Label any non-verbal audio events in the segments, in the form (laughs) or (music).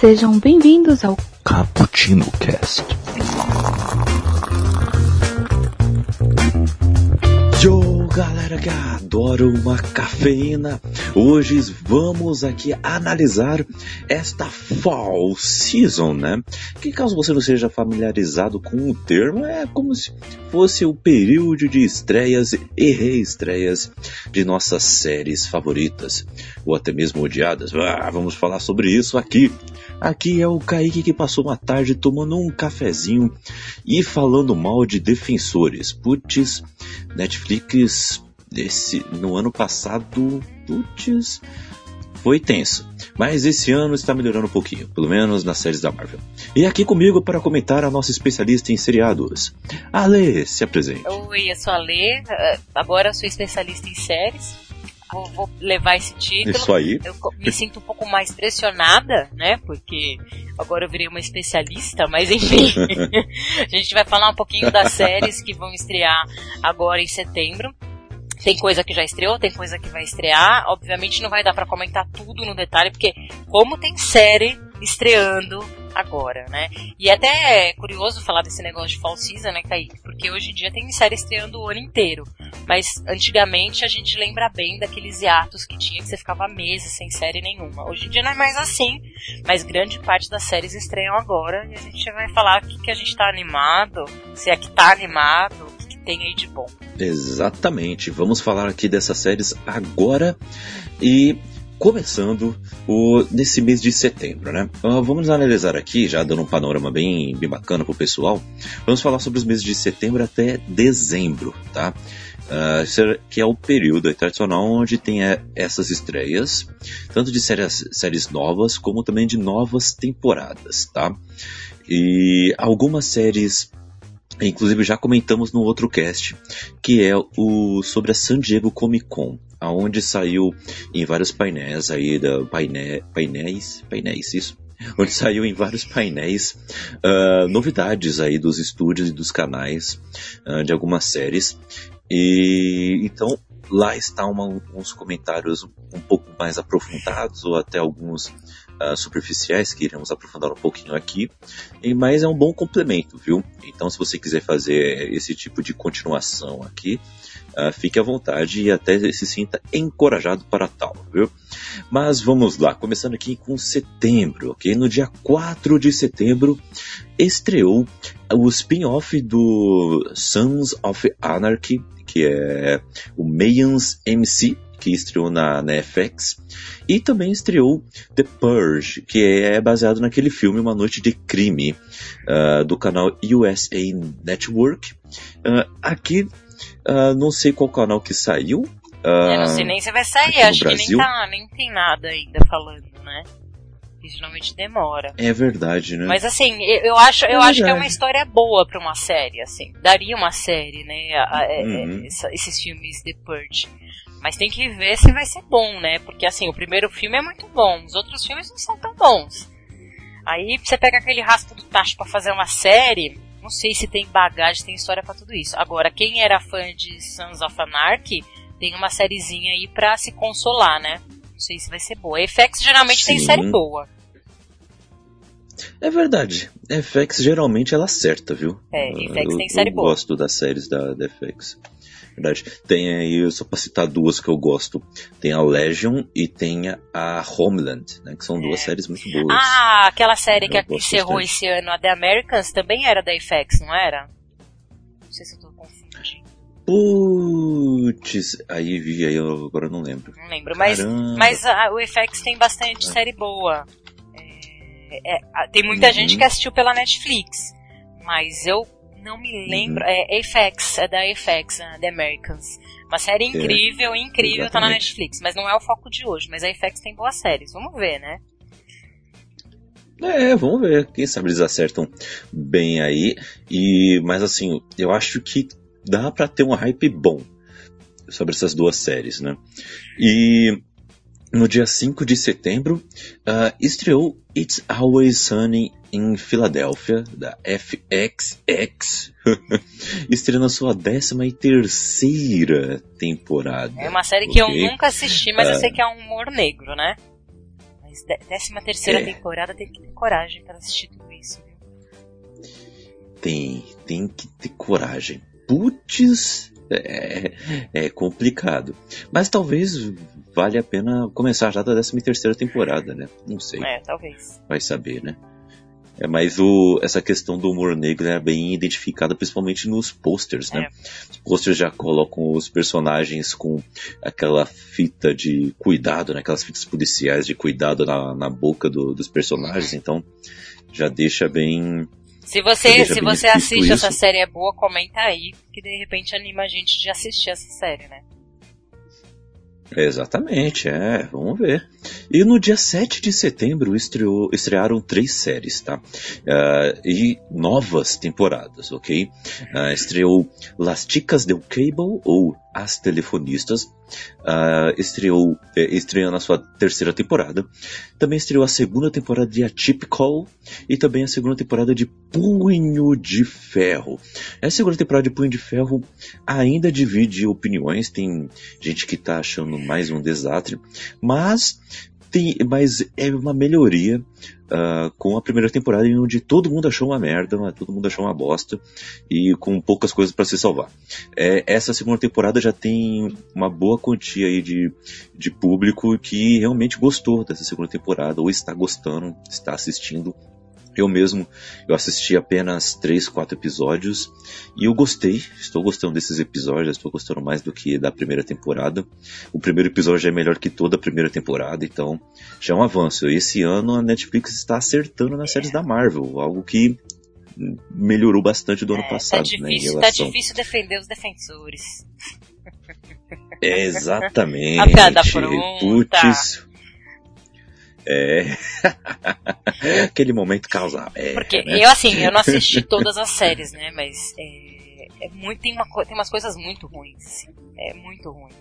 Sejam bem-vindos ao Cappuccino Cast. Yo, galera que adora uma cafeína, hoje vamos aqui analisar esta Fall Season, né? Que caso você não seja familiarizado com o termo, é como se fosse o período de estreias e reestreias de nossas séries favoritas, ou até mesmo odiadas. Ah, vamos falar sobre isso aqui. Aqui é o Kaique que passou uma tarde tomando um cafezinho e falando mal de defensores. Putz, Netflix esse, no ano passado, putz, foi tenso. Mas esse ano está melhorando um pouquinho, pelo menos nas séries da Marvel. E aqui comigo para comentar a nossa especialista em seriados. Ale, se apresente. Oi, eu sou a Ale, agora sou especialista em séries vou, vou, levar esse título. Isso aí. Eu me sinto um pouco mais pressionada, né? Porque agora eu virei uma especialista, mas enfim. (laughs) a gente vai falar um pouquinho das séries que vão estrear agora em setembro. Tem coisa que já estreou, tem coisa que vai estrear. Obviamente não vai dar para comentar tudo no detalhe, porque como tem série estreando agora, né? E é até é curioso falar desse negócio de fall season, né, Kaique? Porque hoje em dia tem série estreando o ano inteiro. Mas antigamente a gente lembra bem daqueles hiatos que tinha que você ficava meses sem série nenhuma. Hoje em dia não é mais assim, mas grande parte das séries estreiam agora e a gente vai falar o que, que a gente tá animado, se é que tá animado, o que, que tem aí de bom. Exatamente. Vamos falar aqui dessas séries agora e começando o, nesse mês de setembro, né? Uh, vamos analisar aqui, já dando um panorama bem, bem bacana pro pessoal. Vamos falar sobre os meses de setembro até dezembro, tá? Uh, que é o período tradicional onde tem é, essas estreias, tanto de séries, séries novas como também de novas temporadas, tá? E algumas séries Inclusive já comentamos no outro cast, que é o sobre a San Diego Comic Con, aonde saiu em vários painéis aí da paine, painéis, painéis isso, onde saiu em vários painéis uh, novidades aí dos estúdios e dos canais uh, de algumas séries. E então lá está uma, uns comentários um pouco mais aprofundados ou até alguns uh, superficiais que iremos aprofundar um pouquinho aqui, e, mas é um bom complemento, viu? Então, se você quiser fazer esse tipo de continuação aqui, uh, fique à vontade e até se sinta encorajado para tal, viu? Mas vamos lá, começando aqui com setembro, ok? No dia 4 de setembro estreou o spin-off do Sons of Anarchy, que é o Mayans MC, que estreou na, na FX, e também estreou The Purge, que é baseado naquele filme Uma Noite de Crime, uh, do canal USA Network. Uh, aqui, uh, não sei qual canal que saiu. Eu não sei nem se vai sair, acho que nem, tá, nem tem nada ainda falando, né? geralmente demora. É verdade, né? Mas assim, eu, acho, eu é acho que é uma história boa para uma série, assim. Daria uma série, né? A, a, é, uhum. essa, esses filmes The Purge. Mas tem que ver se vai ser bom, né? Porque assim, o primeiro filme é muito bom, os outros filmes não são tão bons. Aí você pega aquele rastro do tacho para fazer uma série, não sei se tem bagagem, tem história para tudo isso. Agora, quem era fã de Sons of Anarchy, tem uma sériezinha aí pra se consolar, né? Não sei se vai ser boa. A FX geralmente Sim. tem série boa. É verdade. A FX geralmente ela acerta, viu? É, FX tem série eu boa. Eu gosto das séries da, da FX verdade. Tem aí, só pra citar duas que eu gosto. Tem a Legion e tem a Homeland, né? Que são duas é. séries muito boas. Ah, aquela série eu que encerrou bastante. esse ano, a The Americans, também era da FX, não era? Não sei se eu tô confundindo. Putz, aí vi, aí eu agora não lembro. Não lembro, mas, mas a, o FX tem bastante é. série boa. É, é, tem muita uhum. gente que assistiu pela Netflix, mas eu não me lembro. Uhum. É FX, é da FX, The Americans. Uma série incrível, é, incrível, exatamente. tá na Netflix. Mas não é o foco de hoje. Mas a FX tem boas séries. Vamos ver, né? É, vamos ver. Quem sabe eles acertam bem aí. E, mas assim, eu acho que dá para ter um hype bom sobre essas duas séries, né? E no dia 5 de setembro, uh, estreou It's Always Sunny em Filadélfia, da FXX, (laughs) estreando a sua 13 terceira temporada. É uma série que okay? eu nunca assisti, mas uh, eu sei que é um humor negro, né? séries. Décima terceira É. temporada tem que ter coragem para assistir tudo isso, viu? Tem, tem que ter coragem. Putz, é, é complicado. Mas talvez valha a pena começar já da 13 terceira temporada, né? Não sei, É, talvez. vai saber, né? É, mas o, essa questão do humor negro é bem identificada principalmente nos posters, né? Os posters já colocam os personagens com aquela fita de cuidado, né? Aquelas fitas policiais de cuidado na, na boca do- dos personagens, então já deixa bem Se você, se você assiste isso. essa série é boa, comenta aí, que de repente anima a gente de assistir essa série, né? Exatamente, é, vamos ver. E no dia 7 de setembro estreou, estrearam três séries, tá? Ah, e novas temporadas, ok? Ah, estreou Las Chicas del Cable, ou As Telefonistas. Ah, estreou, eh, estreando a sua terceira temporada. Também estreou a segunda temporada de Atypical e também a segunda temporada de Punho de Ferro. A segunda temporada de Punho de Ferro ainda divide opiniões, tem gente que tá achando mais um desastre, mas tem, mas é uma melhoria ah, com a primeira temporada em onde todo mundo achou uma merda, todo mundo achou uma bosta e com poucas coisas para se salvar. É, essa segunda temporada já tem uma boa quantia aí de, de público que realmente gostou dessa segunda temporada ou está gostando, está assistindo. Eu mesmo, eu assisti apenas três, quatro episódios e eu gostei, estou gostando desses episódios, estou gostando mais do que da primeira temporada. O primeiro episódio já é melhor que toda a primeira temporada, então já é um avanço. Esse ano a Netflix está acertando nas séries da Marvel, algo que melhorou bastante do ano É, passado, tá, né, em difícil, tá relação. difícil defender os defensores. É, exatamente. (laughs) A piada pronta. Putz. É. (laughs) Aquele momento causa. É, Porque né? eu, assim, eu não assisti todas as séries, né? Mas é, é muito, tem, uma, tem umas coisas muito ruins, assim. É muito ruim.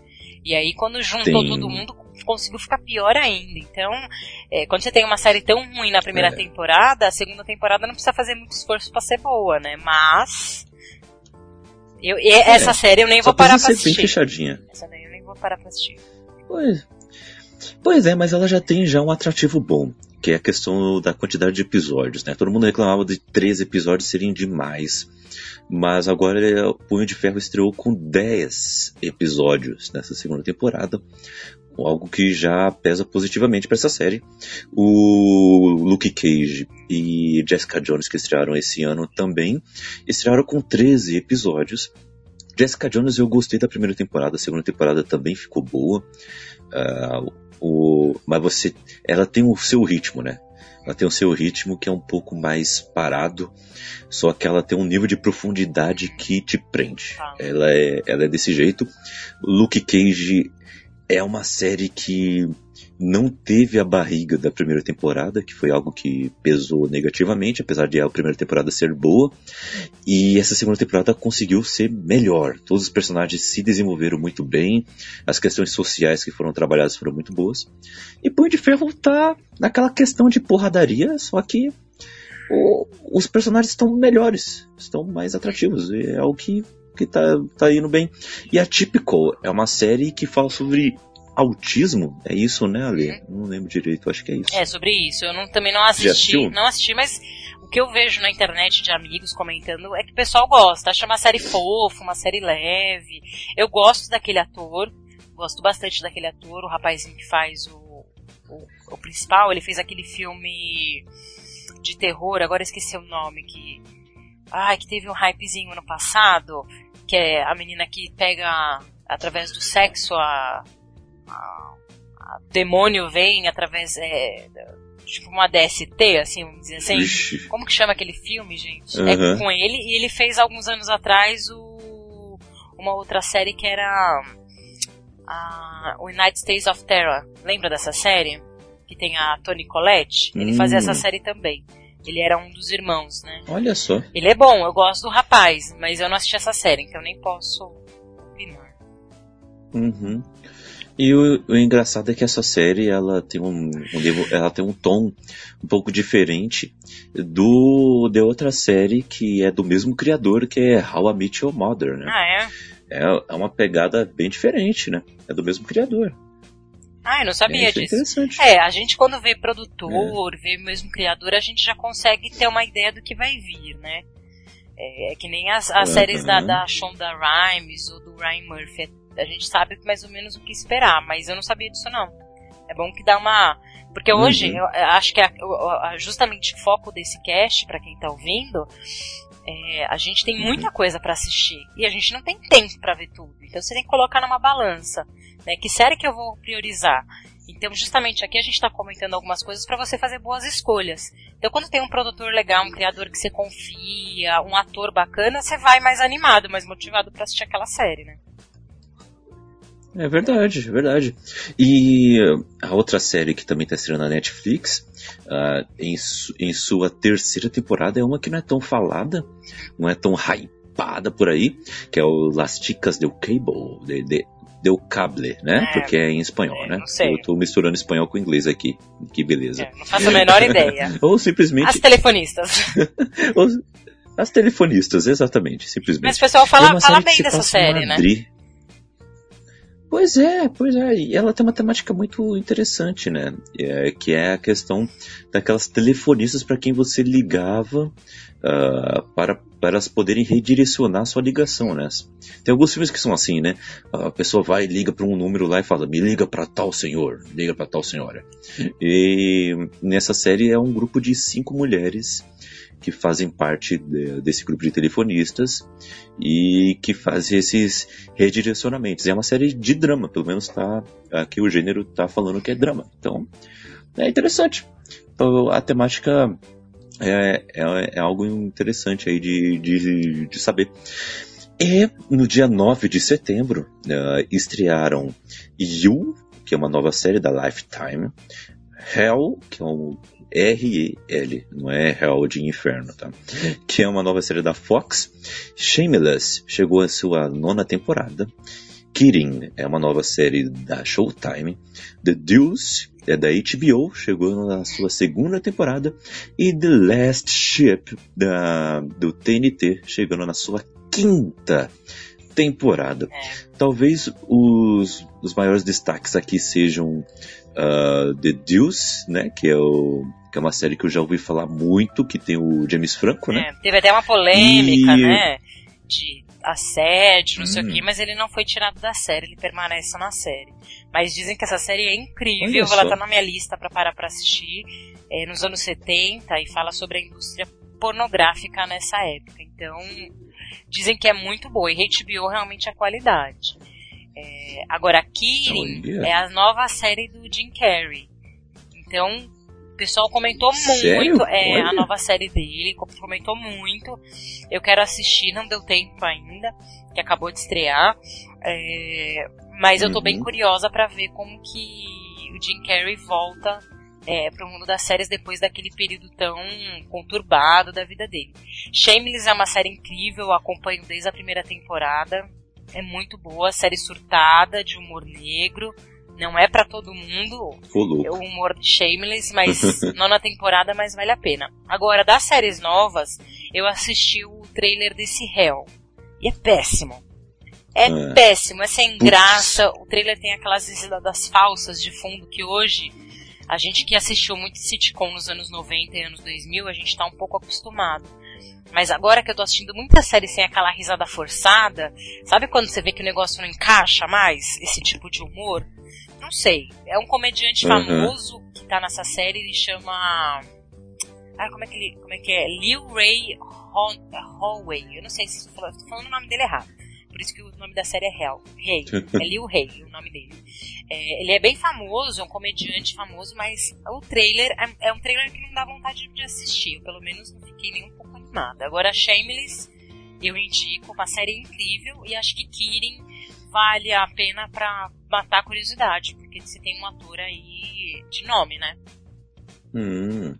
E aí, quando juntou todo mundo, conseguiu ficar pior ainda. Então, é, quando você tem uma série tão ruim na primeira É. temporada, a segunda temporada não precisa fazer muito esforço pra ser boa, né? Mas. Eu, e essa série eu nem É. Só vou parar pra ser bem assistir. fechadinha. Essa daí eu nem vou parar pra assistir. Pois. Pois é, mas ela já tem já um atrativo bom, que é a questão da quantidade de episódios, né? Todo mundo reclamava de três episódios serem demais. Mas agora é, o Punho de Ferro estreou com 10 episódios nessa segunda temporada. Algo que já pesa positivamente para essa série. O Luke Cage e Jessica Jones, que estrearam esse ano também, estrearam com 13 episódios. Jessica Jones eu gostei da primeira temporada, a segunda temporada também ficou boa. Ah, o, mas você, ela tem o seu ritmo, né? Ela tem o seu ritmo que é um pouco mais parado, só que ela tem um nível de profundidade que te prende. Ah. Ela é, ela é desse jeito. Luke Cage é uma série que não teve a barriga da primeira temporada, que foi algo que pesou negativamente, apesar de a primeira temporada ser boa. E essa segunda temporada conseguiu ser melhor. Todos os personagens se desenvolveram muito bem, as questões sociais que foram trabalhadas foram muito boas. E Punho de Ferro tá naquela questão de porradaria, só que o- os personagens estão melhores, estão mais atrativos. É algo que, que tá, tá indo bem. E a Typical é uma série que fala sobre autismo. É isso, né, Ale? Não lembro direito, acho que é isso. É, sobre isso. Eu não- também não assisti. Não assisti, mas o que eu vejo na internet de amigos comentando é que o pessoal gosta. Acha uma série fofa, uma série leve. Eu gosto daquele ator. Gosto bastante daquele ator, o rapazinho que faz o, o, o principal. Ele fez aquele filme de terror, agora esqueci o nome, que. Ai, que teve um hypezinho ano passado. Que é a menina que pega através do sexo a. a, a demônio vem através. É, tipo uma DST, assim, vamos dizer assim. Ixi. Como que chama aquele filme, gente? Uhum. É com ele, e ele fez alguns anos atrás o, uma outra série que era a, o United States of Terror. Lembra dessa série? Que tem a Toni Collette? Ele Hum. fazia essa série também. Ele era um dos irmãos, né? Olha só. Ele é bom, eu gosto do rapaz, mas eu não assisti essa série, então nem posso opinar. Uhum. E o, o engraçado é que essa série ela tem um, um ela tem um tom um pouco diferente do de outra série que é do mesmo criador que é How I Met Your Mother, né? Ah, é? É, é uma pegada bem diferente, né? É do mesmo criador. Ah, eu não sabia é, disso. É, é, a gente quando vê produtor, é. vê mesmo criador, a gente já consegue ter uma ideia do que vai vir, né? É, é que nem as, as uhum. séries da, da Shonda Rhimes ou do Ryan Murphy. A gente sabe mais ou menos o que esperar, mas eu não sabia disso não. É bom que dá uma. Porque hoje, uhum. eu acho que a, justamente o foco desse cast, para quem tá ouvindo, é, a gente tem muita coisa para assistir e a gente não tem tempo para ver tudo. Então você tem que colocar numa balança, né? Que série que eu vou priorizar? Então, justamente aqui a gente está comentando algumas coisas para você fazer boas escolhas. Então, quando tem um produtor legal, um criador que você confia, um ator bacana, você vai mais animado, mais motivado para assistir aquela série, né? É verdade, é verdade. E a outra série que também está estreando na Netflix, uh, em, su em, sua terceira temporada, é uma que não é tão falada, não é tão hypada por aí, que é o Las Chicas del Cable, de, de, del Cable, né? É, Porque é em espanhol, é, né? Não sei. Eu tô misturando espanhol com inglês aqui. Que beleza. É, não faço a menor ideia. (laughs) Ou simplesmente. As telefonistas. (laughs) Ou... As telefonistas, exatamente, simplesmente. Mas o pessoal fala, é fala bem dessa série, né? Pois é, pois é. E ela tem uma temática muito interessante, né? É, que é a questão daquelas telefonistas para quem você ligava uh, para, para elas poderem redirecionar sua ligação, né? Tem alguns filmes que são assim, né? A pessoa vai e liga para um número lá e fala: me liga para tal senhor, liga para tal senhora. E nessa série é um grupo de cinco mulheres que fazem parte de, desse grupo de telefonistas e que fazem esses redirecionamentos. É uma série de drama, pelo menos tá aqui o gênero tá falando que é drama. Então é interessante. Então, a temática é, é, é, algo interessante aí de, de, de saber. E no dia 9 de setembro uh, estrearam You, que é uma nova série da Lifetime, Hell, que é um R-E-L, não é Hell de Inferno, tá? Que é uma nova série da Fox. Shameless chegou à sua nona temporada. Kidding é uma nova série da Showtime. The Deuce é da HBO, chegou na sua segunda temporada. E The Last Ship da, do TNT, chegando na sua quinta temporada. É. Talvez os, os maiores destaques aqui sejam uh, The Deuce, né, que é o que é uma série que eu já ouvi falar muito, que tem o James Franco, né? É, teve até uma polêmica, e... né, de assédio, não hum. sei o hum. mas ele não foi tirado da série, ele permanece na série. Mas dizem que essa série é incrível, ela tá na minha lista para parar pra assistir, é, nos anos 70, e fala sobre a indústria pornográfica nessa época. Então, dizem que é muito boa, e HBO realmente é qualidade. É, agora, Kirin é a nova série do Jim Carrey. Então, o pessoal comentou muito. É Olha. a nova série dele, comentou muito. Eu quero assistir, não deu tempo ainda, que acabou de estrear. É, mas uhum. eu tô bem uhum. curiosa para ver como que o Jim Carrey volta é, pro mundo das séries depois daquele período tão conturbado da vida dele. Shameless é uma série incrível, eu acompanho desde a primeira temporada é muito boa, série surtada, de humor negro. Não é para todo mundo é o humor de Shameless, mas (laughs) nona temporada, mas vale a pena. Agora, das séries novas, eu assisti o trailer desse Hell. E é péssimo. É, é. péssimo, é sem graça. O trailer tem aquelas risadas falsas de fundo que hoje a gente que assistiu muito sitcom nos anos 90 e anos 2000, a gente tá um pouco acostumado. Mas agora que eu tô assistindo muita série sem aquela risada forçada, sabe quando você vê que o negócio não encaixa mais, esse tipo de humor? Não sei. É um comediante uhum. famoso que tá nessa série, ele chama. Ah, como é que ele. Como é que é? Liu Ray Hallway. Eu não sei se falando, tô falando o nome dele errado. Por isso que o nome da série é Hell. Rei. (laughs) É Liu Rei, o nome dele. É, ele é bem famoso, é um comediante famoso, mas o trailer é, é, um trailer que não dá vontade de assistir. Eu, pelo menos não fiquei nem um pouco animada. Agora, Shameless, eu indico uma série incrível e acho que Kirin vale a pena pra matar a curiosidade, porque você tem um ator aí de nome, né? Hum,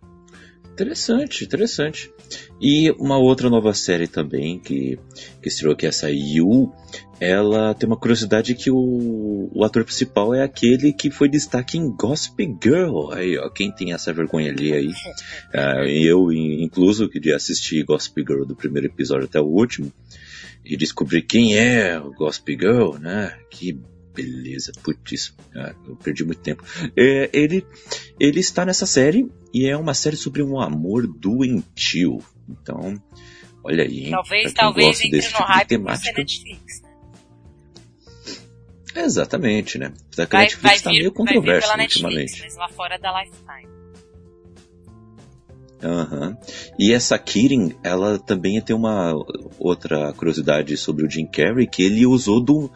interessante, interessante. E uma outra nova série também que, que estreou aqui, essa You, ela tem uma curiosidade que o, o ator principal é aquele que foi destaque em Gossip Girl. Aí, ó, quem tem essa vergonha ali aí. Uh, (laughs) eu, incluso, queria assistir Gossip Girl do primeiro episódio até o último e descobrir quem é o Gossip Girl, né? Que beleza. Putz, ah, eu perdi muito tempo. É, ele, ele está nessa série e é uma série sobre um amor doentio. Então, olha aí, hein? Talvez, talvez entre no tipo hype temática. Netflix, né? Exatamente, né? Apesar que a Netflix está meio controverso ultimamente. Netflix, mas lá fora da Lifetime. Uhum. E essa Kirin, ela também tem uma outra curiosidade sobre o Jim Carrey, que ele usou do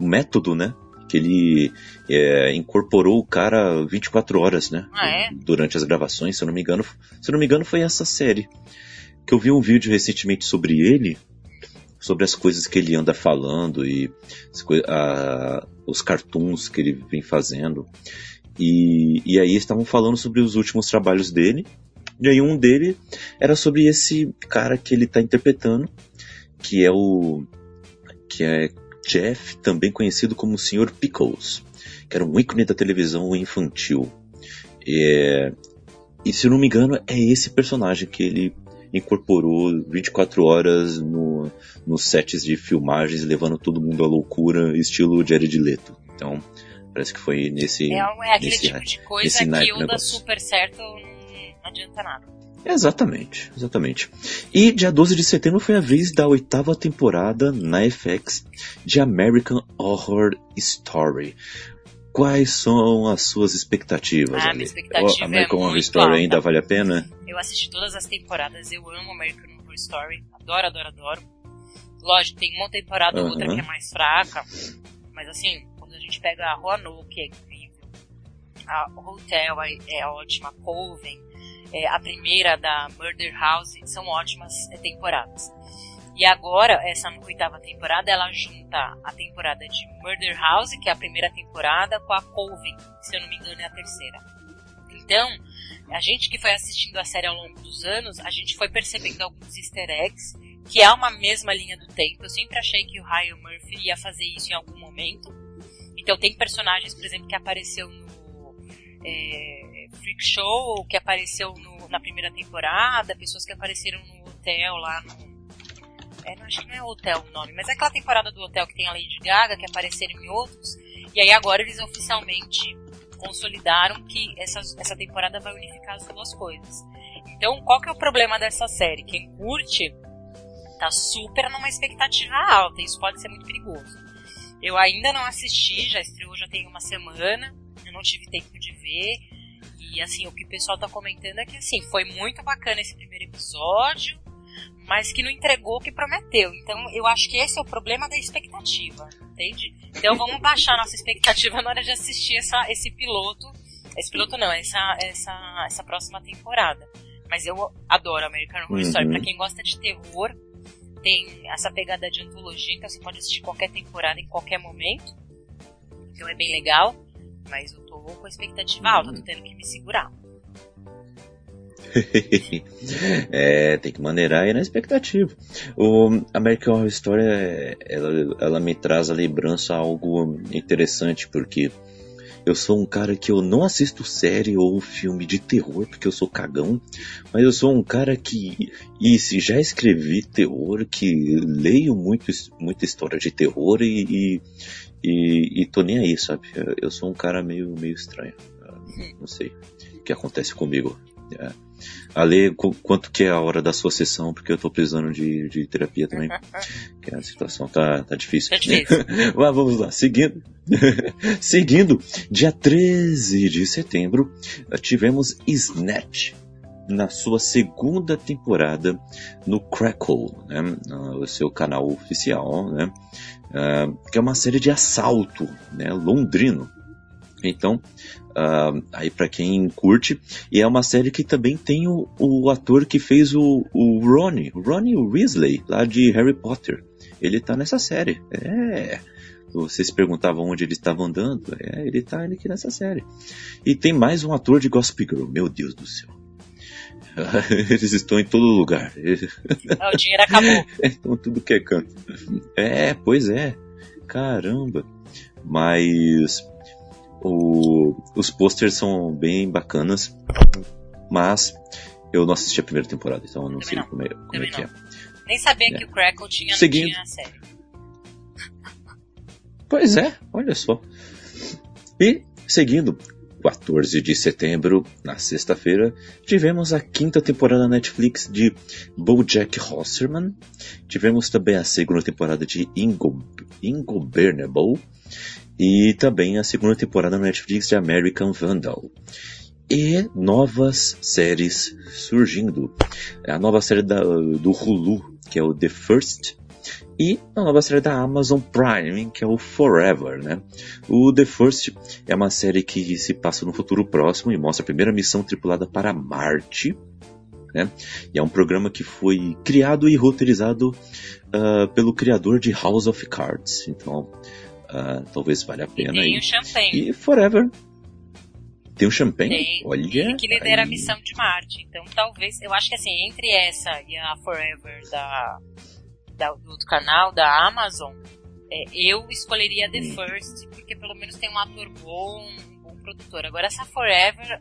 método, né? Que ele é, incorporou o cara 24 horas, né? Ah, é? Durante as gravações, se eu não me engano. Se eu não me engano, foi essa série. Que eu vi um vídeo recentemente sobre ele, sobre as coisas que ele anda falando e a, os cartoons que ele vem fazendo. E, e aí estavam falando sobre os últimos trabalhos dele. E aí um dele era sobre esse cara que ele está interpretando, que é o. que é Jeff, também conhecido como o Sr. Pickles, que era um ícone da televisão infantil. É, e se não me engano, é esse personagem que ele incorporou 24 horas no, nos sets de filmagens, levando todo mundo à loucura, estilo Jared Leto. Então, parece que foi nesse. É, é aquele nesse, tipo de coisa que o dá super certo não adianta nada. Exatamente, exatamente. E dia 12 de setembro foi a vez da oitava temporada na FX de American Horror Story. Quais são as suas expectativas? Ah, minha expectativa o American é Horror Story alta. ainda vale a pena? Eu assisti todas as temporadas, eu amo American Horror Story, adoro, adoro, adoro. Lógico, tem uma temporada ou outra que é mais fraca, mas assim, quando a gente pega a Roanoke, é incrível, a Hotel é, é ótima, Coven, é, a primeira da Murder House, são ótimas é, temporadas. E agora, essa oitava temporada, ela junta a temporada de Murder House, que é a primeira temporada, com a Coven, que se eu não me engano é a terceira. Então, a gente que foi assistindo a série ao longo dos anos, a gente foi percebendo alguns easter eggs, que é uma mesma linha do tempo. Eu sempre achei que o Ryan Murphy ia fazer isso em algum momento. Então tem personagens, por exemplo, que apareceu no é, Freak Show, que apareceu no, na primeira temporada, pessoas que apareceram no hotel lá no é, não, acho que não é Hotel o nome, mas é aquela temporada do Hotel que tem a Lady Gaga, que apareceram em outros, e aí agora eles oficialmente consolidaram que essa, essa temporada vai unificar as duas coisas. Então, qual que é o problema dessa série? Quem curte tá super numa expectativa alta, isso pode ser muito perigoso. Eu ainda não assisti, já estreou já tem uma semana, eu não tive tempo de ver, e assim, o que o pessoal tá comentando é que assim, foi muito bacana esse primeiro episódio, mas que não entregou o que prometeu. Então eu acho que esse é o problema da expectativa, entende? Então vamos baixar nossa expectativa na hora de assistir essa, esse piloto. Esse piloto não, essa, essa, essa próxima temporada. Mas eu adoro American Horror uhum. Story. Pra quem gosta de terror, tem essa pegada de antologia, então você pode assistir qualquer temporada em qualquer momento. Então é bem legal. Mas eu tô com a expectativa alta, tô tendo que me segurar. (laughs) é, tem que maneirar aí na expectativa. O American Horror Story, ela, ela me traz a lembrança algo interessante, porque eu sou um cara que eu não assisto série ou filme de terror, porque eu sou cagão, mas eu sou um cara que, e se já escrevi terror, que leio muito, muita história de terror e, e, e, e tô nem aí, sabe? Eu sou um cara meio, meio estranho. Não sei o que acontece comigo. É. Ale, quanto que é a hora da sua sessão, porque eu tô precisando de, de terapia também. (laughs) que a situação tá, tá difícil. Tá difícil. (laughs) Mas vamos lá, seguindo. (laughs) seguindo, dia 13 de setembro, tivemos Snatch na sua segunda temporada no Crackle, né, no seu canal oficial, né, uh, que é uma série de assalto, né, londrino. Então, Uh, aí para quem curte. E é uma série que também tem o, o ator que fez o, o Ronnie, o Ronnie Weasley, lá de Harry Potter. Ele tá nessa série. É. Vocês perguntavam onde ele estava andando. É, ele tá aqui nessa série. E tem mais um ator de Gossip Girl. Meu Deus do céu. (laughs) Eles estão em todo lugar. (laughs) o dinheiro acabou. (laughs) estão tudo que é canto. É, pois é. Caramba. Mas o, os posters são bem bacanas, mas eu não assisti a primeira temporada, então eu não Também sei não. como, é, como é que é. Nem sabia é. que o Crackle tinha, Seguindo... tinha a série. Pois é, olha só. E, seguindo, 14 de setembro, na sexta-feira, tivemos a quinta temporada da Netflix de BoJack Horseman. Tivemos também a segunda temporada de Ingo, Ingobernable. E também a segunda temporada Netflix de American Vandal. E novas séries surgindo. A nova série da, do Hulu, que é o The First, e a nova série da Amazon Prime, que é o Forever, né? O The First é uma série que se passa no futuro próximo e mostra a primeira missão tripulada para Marte, né? E é um programa que foi criado e roteirizado uh, pelo criador de House of Cards. Então, uh, talvez valha a pena. E tem o Champagne. E Forever. Tem o Champagne? Tem. Olha. Ele que lidera aí. a missão de Marte. Então, talvez, eu acho que assim, entre essa e a Forever da da, do outro canal, da Amazon, é, eu escolheria The First, porque pelo menos tem um ator bom, um bom produtor. Agora essa Forever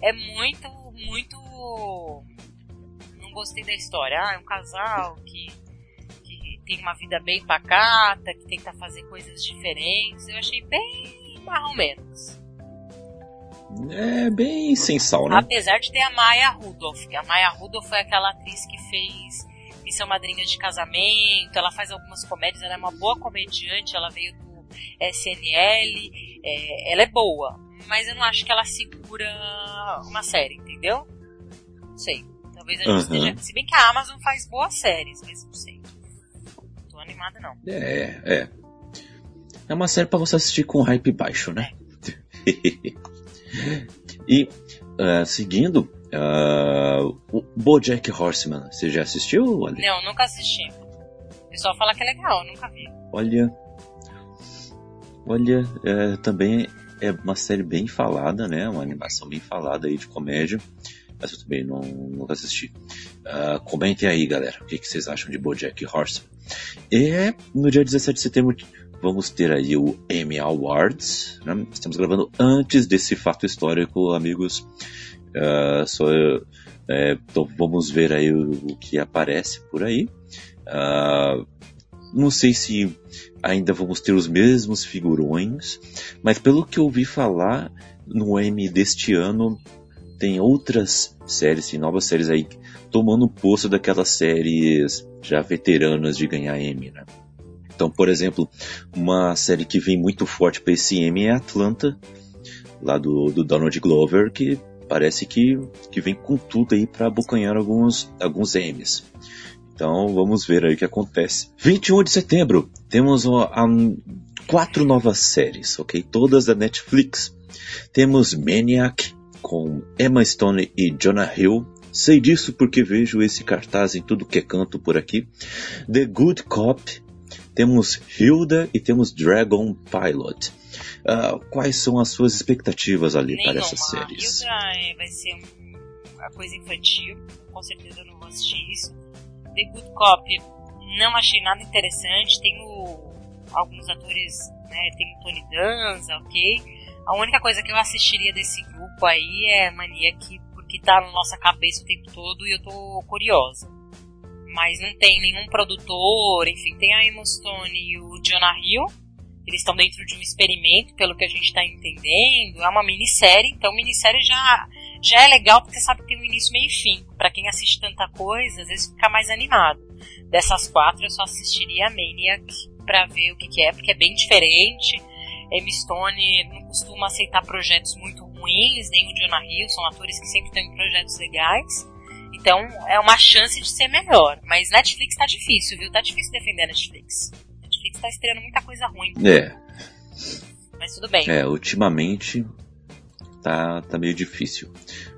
é muito, muito. Não gostei da história. Ah, é um casal que, que tem uma vida bem pacata, que tenta fazer coisas diferentes. Eu achei bem marrom menos. É bem sem sal, né? Apesar de ter a Maya Rudolph, que a Maya Rudolph foi aquela atriz que fez Missão Madrinha de Casamento, ela faz algumas comédias, ela é uma boa comediante, ela veio do SNL, é, ela é boa, mas eu não acho que ela segura uma série, entendeu? Não sei. Talvez a gente Uhum. esteja. Se bem que a Amazon faz boas séries, mas não sei. Não tô animada, não. É, é. É uma série pra você assistir com hype baixo, né? (laughs) e, ah, seguindo, o BoJack Horseman, você já assistiu, Ale? Não, nunca assisti. O pessoal fala que é legal, nunca vi. Olha, olha, é, também é uma série bem falada, né? Uma animação bem falada aí de comédia. Mas eu também não, nunca assisti. Ah, comentem aí, galera, o que, que vocês acham de BoJack Horseman. E no dia 17 de setembro vamos ter aí o Emmy Awards. né? Estamos gravando antes desse fato histórico, amigos. Ah, só, é, então vamos ver aí o, o que aparece por aí. Ah, não sei se ainda vamos ter os mesmos figurões, mas pelo que eu ouvi falar no Emmy deste ano, tem outras séries, tem novas séries aí tomando o posto daquelas séries já veteranas de ganhar Emmy, né? Então, por exemplo, uma série que vem muito forte para esse Emmy é Atlanta, lá do, do Donald Glover, que parece que, que vem com tudo aí para abocanhar alguns, alguns Emmys. Então vamos ver aí o que acontece. 21 de setembro, temos a- quatro novas séries, ok? Todas da Netflix. Temos Maniac, com Emma Stone e Jonah Hill. Sei disso porque vejo esse cartaz em tudo que é canto por aqui. The Good Cop. Temos Hilda e temos Dragon Pilot. Ah, quais são as suas expectativas ali para Nenhuma. essas séries? Hilda é, vai ser um- uma coisa infantil. Com certeza eu não vou assistir isso. The Good Cop, não achei nada interessante. Tem o- alguns atores, né? Tem o Tony Danza, ok. A única coisa que eu assistiria desse grupo aí é Maniac, porque tá na nossa cabeça o tempo todo e eu tô curiosa. Mas não tem nenhum produtor, enfim, tem a Emma Stone e o Jonah Hill. Eles estão dentro de um experimento, pelo que a gente está entendendo. É uma minissérie, então minissérie já, já é legal porque sabe que tem um início, meio e fim. Pra quem assiste tanta coisa, às vezes fica mais animado. Dessas quatro, eu só assistiria a Maniac pra ver o que, que é, porque é bem diferente. Emma Stone não costuma aceitar projetos muito ruins, nem o Jonah Hill, são atores que sempre em projetos legais. Então é uma chance de ser melhor. Mas Netflix tá difícil, viu? Tá difícil defender a Netflix. Netflix tá estreando muita coisa ruim, É, mas tudo bem. É, ultimamente tá, tá meio difícil.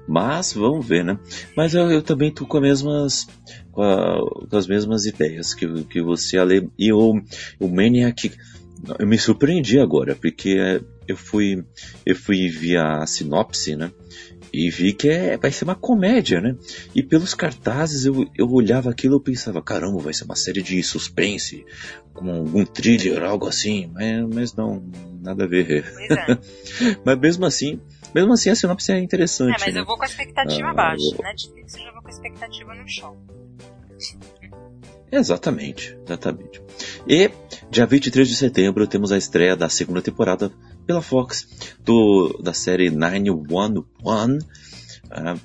Mas vamos ver, né? Mas eu, eu também tô com as mesmas com, a- com as mesmas ideias que, que você Ale e o, o Maniac eu me surpreendi agora porque é, eu fui eu fui via a sinopse, né? E vi que é, vai ser uma comédia, né? E pelos cartazes eu, eu olhava aquilo e pensava, caramba, vai ser uma série de suspense, com algum thriller, algo assim, mas, mas não, nada a ver. É. (laughs) Mas mesmo assim, mesmo assim a sinopse é É, interessante. mas né? eu vou com a expectativa Ah, baixa. eu- Netflix eu já vou com a expectativa no chão. Exatamente, exatamente. E dia 23 de setembro temos a estreia da segunda temporada pela Fox do, da série 911. Uh,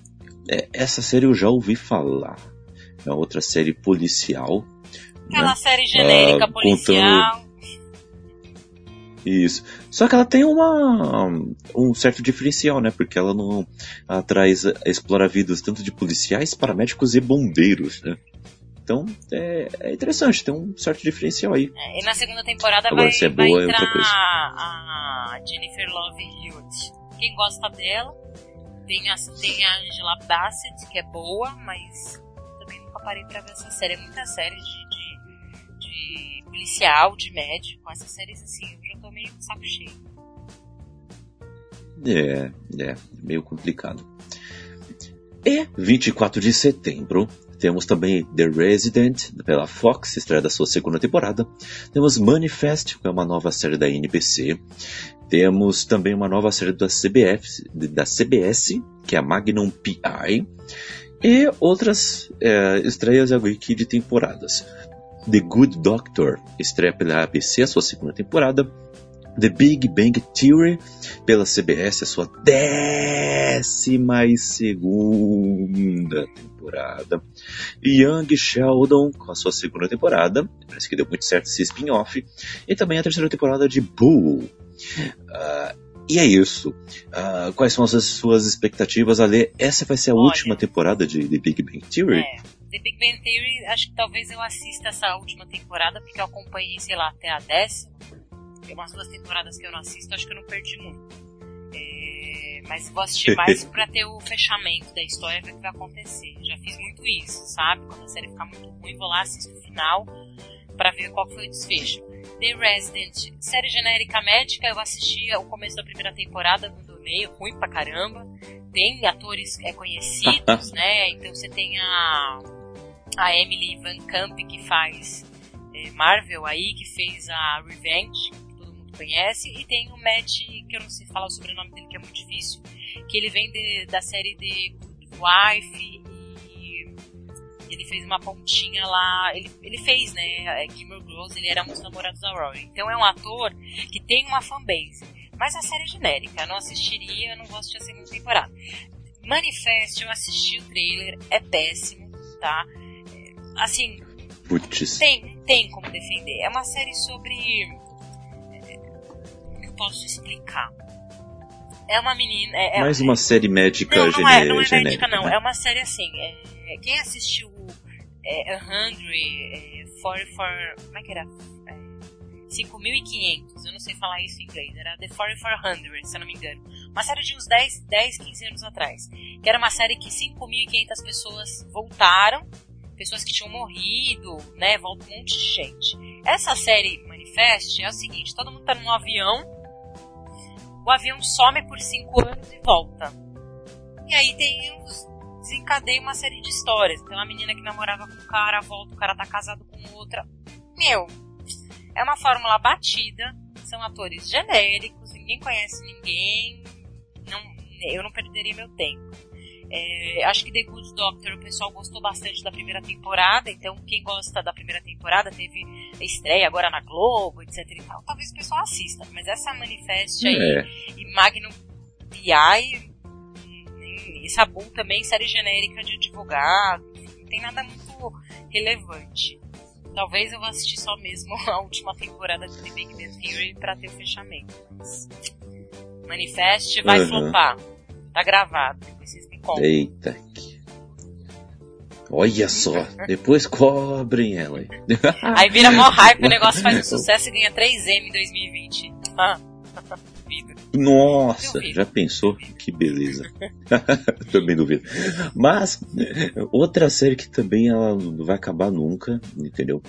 é, essa série eu já ouvi falar. É outra série policial. Aquela né? série genérica uh, policial. Contando... Isso. Só que ela tem uma, um certo diferencial, né? Porque ela não ela traz, explora vidas tanto de policiais, paramédicos e bombeiros, né? Então é, é, interessante, tem um certo diferencial aí. É, e na segunda temporada Agora, vai, se é boa, vai entrar é outra coisa. a Jennifer Love Hewitt. Quem gosta dela, tem a, tem a Angela Bassett, que é boa, mas também nunca parei pra ver essa série. É muita série de, de, de policial, de médico. Essas séries assim, eu já tô meio saco cheio. É, é, meio complicado. E 24 de setembro temos também The Resident, pela Fox, estreia da sua segunda temporada. Temos Manifest, que é uma nova série da NBC. Temos também uma nova série da CBF, da CBS, que é a Magnum PI. E outras é, estreias aqui de temporadas. The Good Doctor, estreia pela ABC, a sua segunda temporada. The Big Bang Theory pela CBS, a sua décima e segunda temporada. Young Sheldon com a sua segunda temporada, parece que deu muito certo esse spin-off. E também a terceira temporada de Bull. Uh, e é isso. Uh, quais são as suas expectativas, Ale? Essa vai ser a Olha, última temporada de The Big Bang Theory? É. The Big Bang Theory, acho que talvez eu assista essa última temporada, porque eu acompanhei, sei lá, até a décima. Umas duas temporadas que eu não assisto, acho que eu não perdi muito. É, mas vou assistir mais (laughs) pra ter o fechamento da história, ver o que vai acontecer. Já fiz muito isso, sabe? Quando a série ficar muito ruim, vou lá, assisto o final para ver qual foi o desfecho. The Resident, série genérica médica, eu assisti o começo da primeira temporada, não dormi, ruim pra caramba. Tem atores é, conhecidos, (laughs) né? Então você tem a, a Emily Van Camp que faz é, Marvel aí, que fez a Revenge, conhece, e tem o Matt, que eu não sei falar o sobrenome dele, que é muito difícil, que ele vem de, da série de Good Wife e ele fez uma pontinha lá, ele, ele fez, né, Gilmore Girls, ele era um dos namorados da Rory. Então é um ator que tem uma fanbase. Mas a série é genérica, eu não assistiria, eu não vou assistir a segunda temporada. Manifest, eu assisti o trailer, é péssimo, tá? Assim, Puts. tem, tem como defender. É uma série sobre posso explicar. É uma menina. É, é Mais uma série médica não, não é, não é genérica, médica, não. Né? É uma série assim. É, quem assistiu é, 100, é, 44. Como é que era? É, 5.500, eu não sei falar isso em inglês, era The 4400, se eu não me engano. Uma série de uns 10, 10 15 anos atrás. Que era uma série que 5.500 pessoas voltaram, pessoas que tinham morrido, né? Volta um monte de gente. Essa série Manifest é o seguinte: todo mundo tá num avião o avião some por cinco anos e volta. E aí tem desencadeia uma série de histórias. Tem uma menina que namorava com um cara, volta, o cara tá casado com outra. Meu, é uma fórmula batida, são atores genéricos, ninguém conhece ninguém, não, eu não perderia meu tempo. É, acho que The Good Doctor o pessoal gostou bastante da primeira temporada, então quem gosta da primeira temporada teve estreia agora na Globo, etc e tal. Talvez o pessoal assista, mas essa Manifest aí é. e Magnum PI e Sabu também, série genérica de advogado, não tem nada muito relevante. Talvez eu vá assistir só mesmo (laughs) a última temporada de The Big Bang Theory pra ter o fechamento. Mas Manifest vai uhum. flopar. Tá gravado. Vocês Eita. Olha só, depois cobrem ela. Aí vira mó hype, o (laughs) negócio faz um sucesso e ganha 3M em 2020. Ah. (laughs) Nossa, já pensou? Que beleza. (laughs) também duvido. Mas, outra série que também ela não vai acabar nunca, entendeu?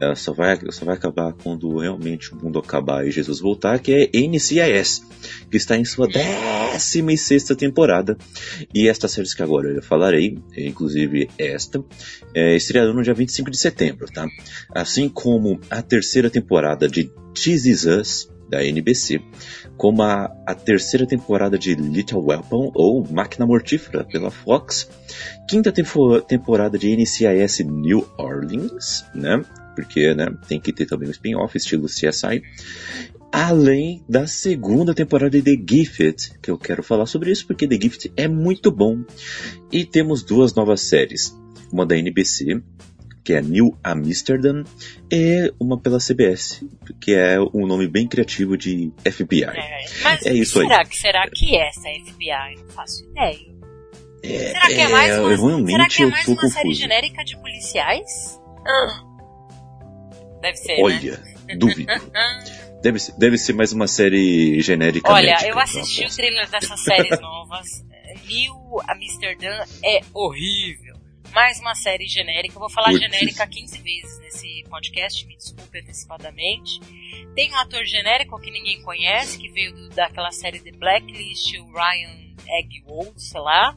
Ela só vai, só vai acabar quando realmente o mundo acabar e Jesus voltar, que é NCIS, que está em sua 16 temporada. E estas séries que agora eu falarei, inclusive esta, é, estrearão no dia 25 de setembro, tá? Assim como a terceira temporada de This Is Us, da NBC, como a, a terceira temporada de Little Weapon ou Máquina Mortífera pela Fox, quinta tempo, temporada de NCIS New Orleans, né? Porque né, tem que ter também um spin-off estilo CSI. Além da segunda temporada de The Gifted, que eu quero falar sobre isso porque The Gifted é muito bom. E temos duas novas séries, uma da NBC, que é New Amsterdam, e uma pela CBS, que é um nome bem criativo de FBI. É, mas é isso será aí. que será que é essa FBI? Não faço ideia. É, será que é, mais uma, será que é mais uma série genérica de policiais? Ah. Deve ser. Né? Olha, né? duvido. (laughs) Deve ser, deve ser mais uma série genérica. Olha, médica, eu assisti o trailer dessas séries (laughs) novas. New Amsterdam é horrível. Mais uma série genérica. Eu vou falar Putz. genérica 15 vezes nesse podcast, me desculpe antecipadamente. Tem um ator genérico que ninguém conhece, que veio do, daquela série The Blacklist, o Ryan Eggwold, sei lá.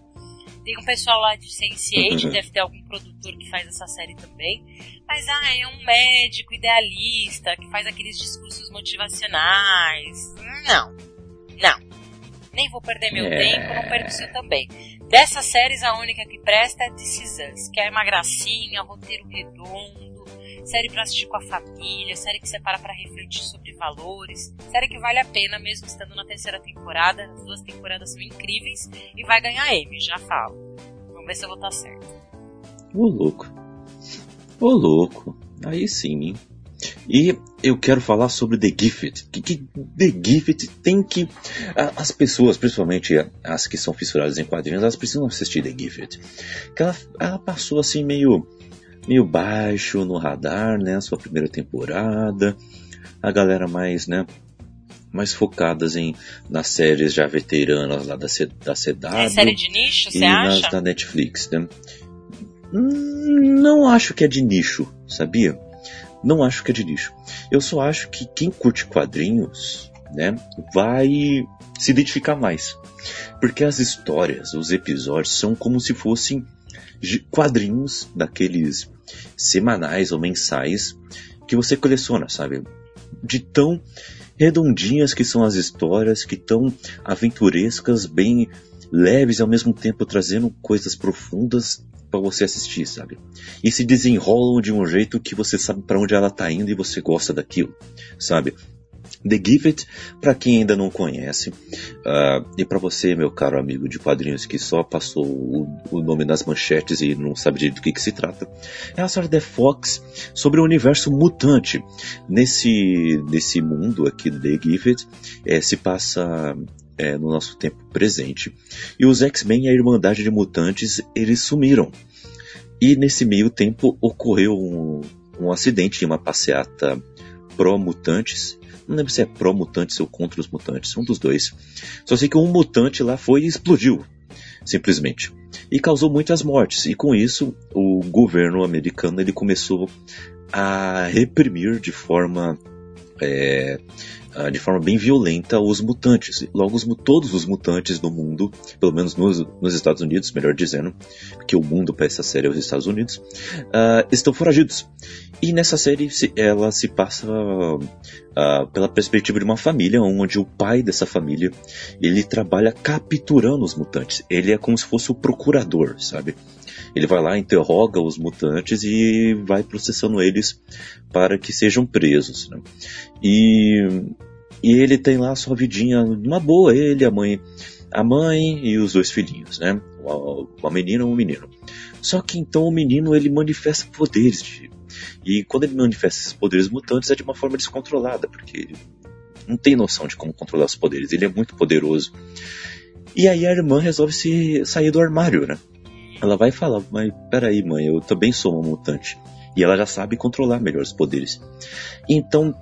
Tem um pessoal lá de Sense8, uhum. deve ter algum produtor que faz essa série também. Mas, ah, é um médico idealista que faz aqueles discursos motivacionais. Não. Não. Nem vou perder meu é... tempo, não perco seu também. Dessas séries, a única que presta é Us, que é uma gracinha, roteiro redondo, série pra assistir com a família, série que separa para refletir sobre valores, série que vale a pena mesmo estando na terceira temporada. As duas temporadas são incríveis e vai ganhar M, já falo. Vamos ver se eu vou estar certo. Ô louco. Ô louco. Aí sim, hein? E eu quero falar sobre The Gift. Que, que The Gift tem que. As pessoas, principalmente as que são fissuradas em quadrinhos, elas precisam assistir The Gift. Que ela, ela passou assim meio meio baixo no radar, né? Sua primeira temporada. A galera mais, né? Mais focadas em nas séries já veteranas lá da, C, da CW. É série de nicho, você acha? nas da Netflix, né? Hum, não acho que é de nicho, sabia? Não acho que é de nicho. Eu só acho que quem curte quadrinhos, né, vai se identificar mais. Porque as histórias, os episódios são como se fossem quadrinhos daqueles semanais ou mensais que você coleciona, sabe? De tão redondinhas que são as histórias, que tão aventurescas, bem leves e ao mesmo tempo trazendo coisas profundas para você assistir, sabe? E se desenrolam de um jeito que você sabe para onde ela tá indo e você gosta daquilo, sabe? The Gift, para quem ainda não conhece, uh, e para você, meu caro amigo de quadrinhos que só passou o, o nome nas manchetes e não sabe do que, que se trata, é a história da Fox sobre o universo mutante. Nesse, nesse mundo aqui do The Gift, é, se passa é, no nosso tempo presente, e os X-Men e a Irmandade de Mutantes, eles sumiram. E nesse meio tempo ocorreu um, um acidente em uma passeata pró-mutantes, não lembro se é pró-mutantes ou contra os mutantes, um dos dois. Só sei que um mutante lá foi e explodiu, simplesmente. E causou muitas mortes. E com isso, o governo americano ele começou a reprimir de forma é, ah, de forma bem violenta os mutantes. Logo, os, todos os mutantes do mundo, pelo menos nos, nos, Estados Unidos, melhor dizendo, que o mundo para essa série é os Estados Unidos, uh, estão foragidos. E nessa série ela se passa uh, pela perspectiva de uma família, onde o pai dessa família ele trabalha capturando os mutantes. Ele é como se fosse o procurador, sabe? Ele vai lá, interroga os mutantes e vai processando eles para que sejam presos. Né? E, e ele tem lá sua vidinha, uma boa, ele, a mãe, a mãe e os dois filhinhos, né? Uma menina e um menino. Só que então o menino ele manifesta poderes de, e quando ele manifesta esses poderes mutantes é de uma forma descontrolada, porque ele não tem noção de como controlar os poderes, ele é muito poderoso. E aí a irmã resolve se sair do armário, né? Ela vai falar, mas peraí, mãe, eu também sou uma mutante. E ela já sabe controlar melhor os poderes. Então,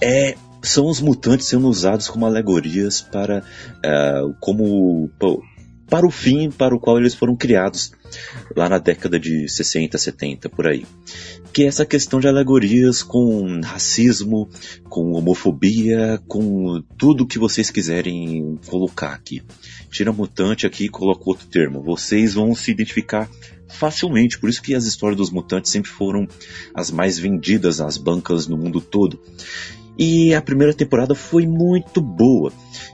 é, são os mutantes sendo usados como alegorias para uh, como para o fim para o qual eles foram criados lá na década de 60, 70, por aí. Que é essa questão de alegorias com racismo, com homofobia, com tudo que vocês quiserem colocar aqui. Tira mutante aqui e coloca outro termo. Vocês vão se identificar facilmente, por isso que as histórias dos mutantes sempre foram as mais vendidas nas bancas no mundo todo. E a primeira temporada foi muito boa.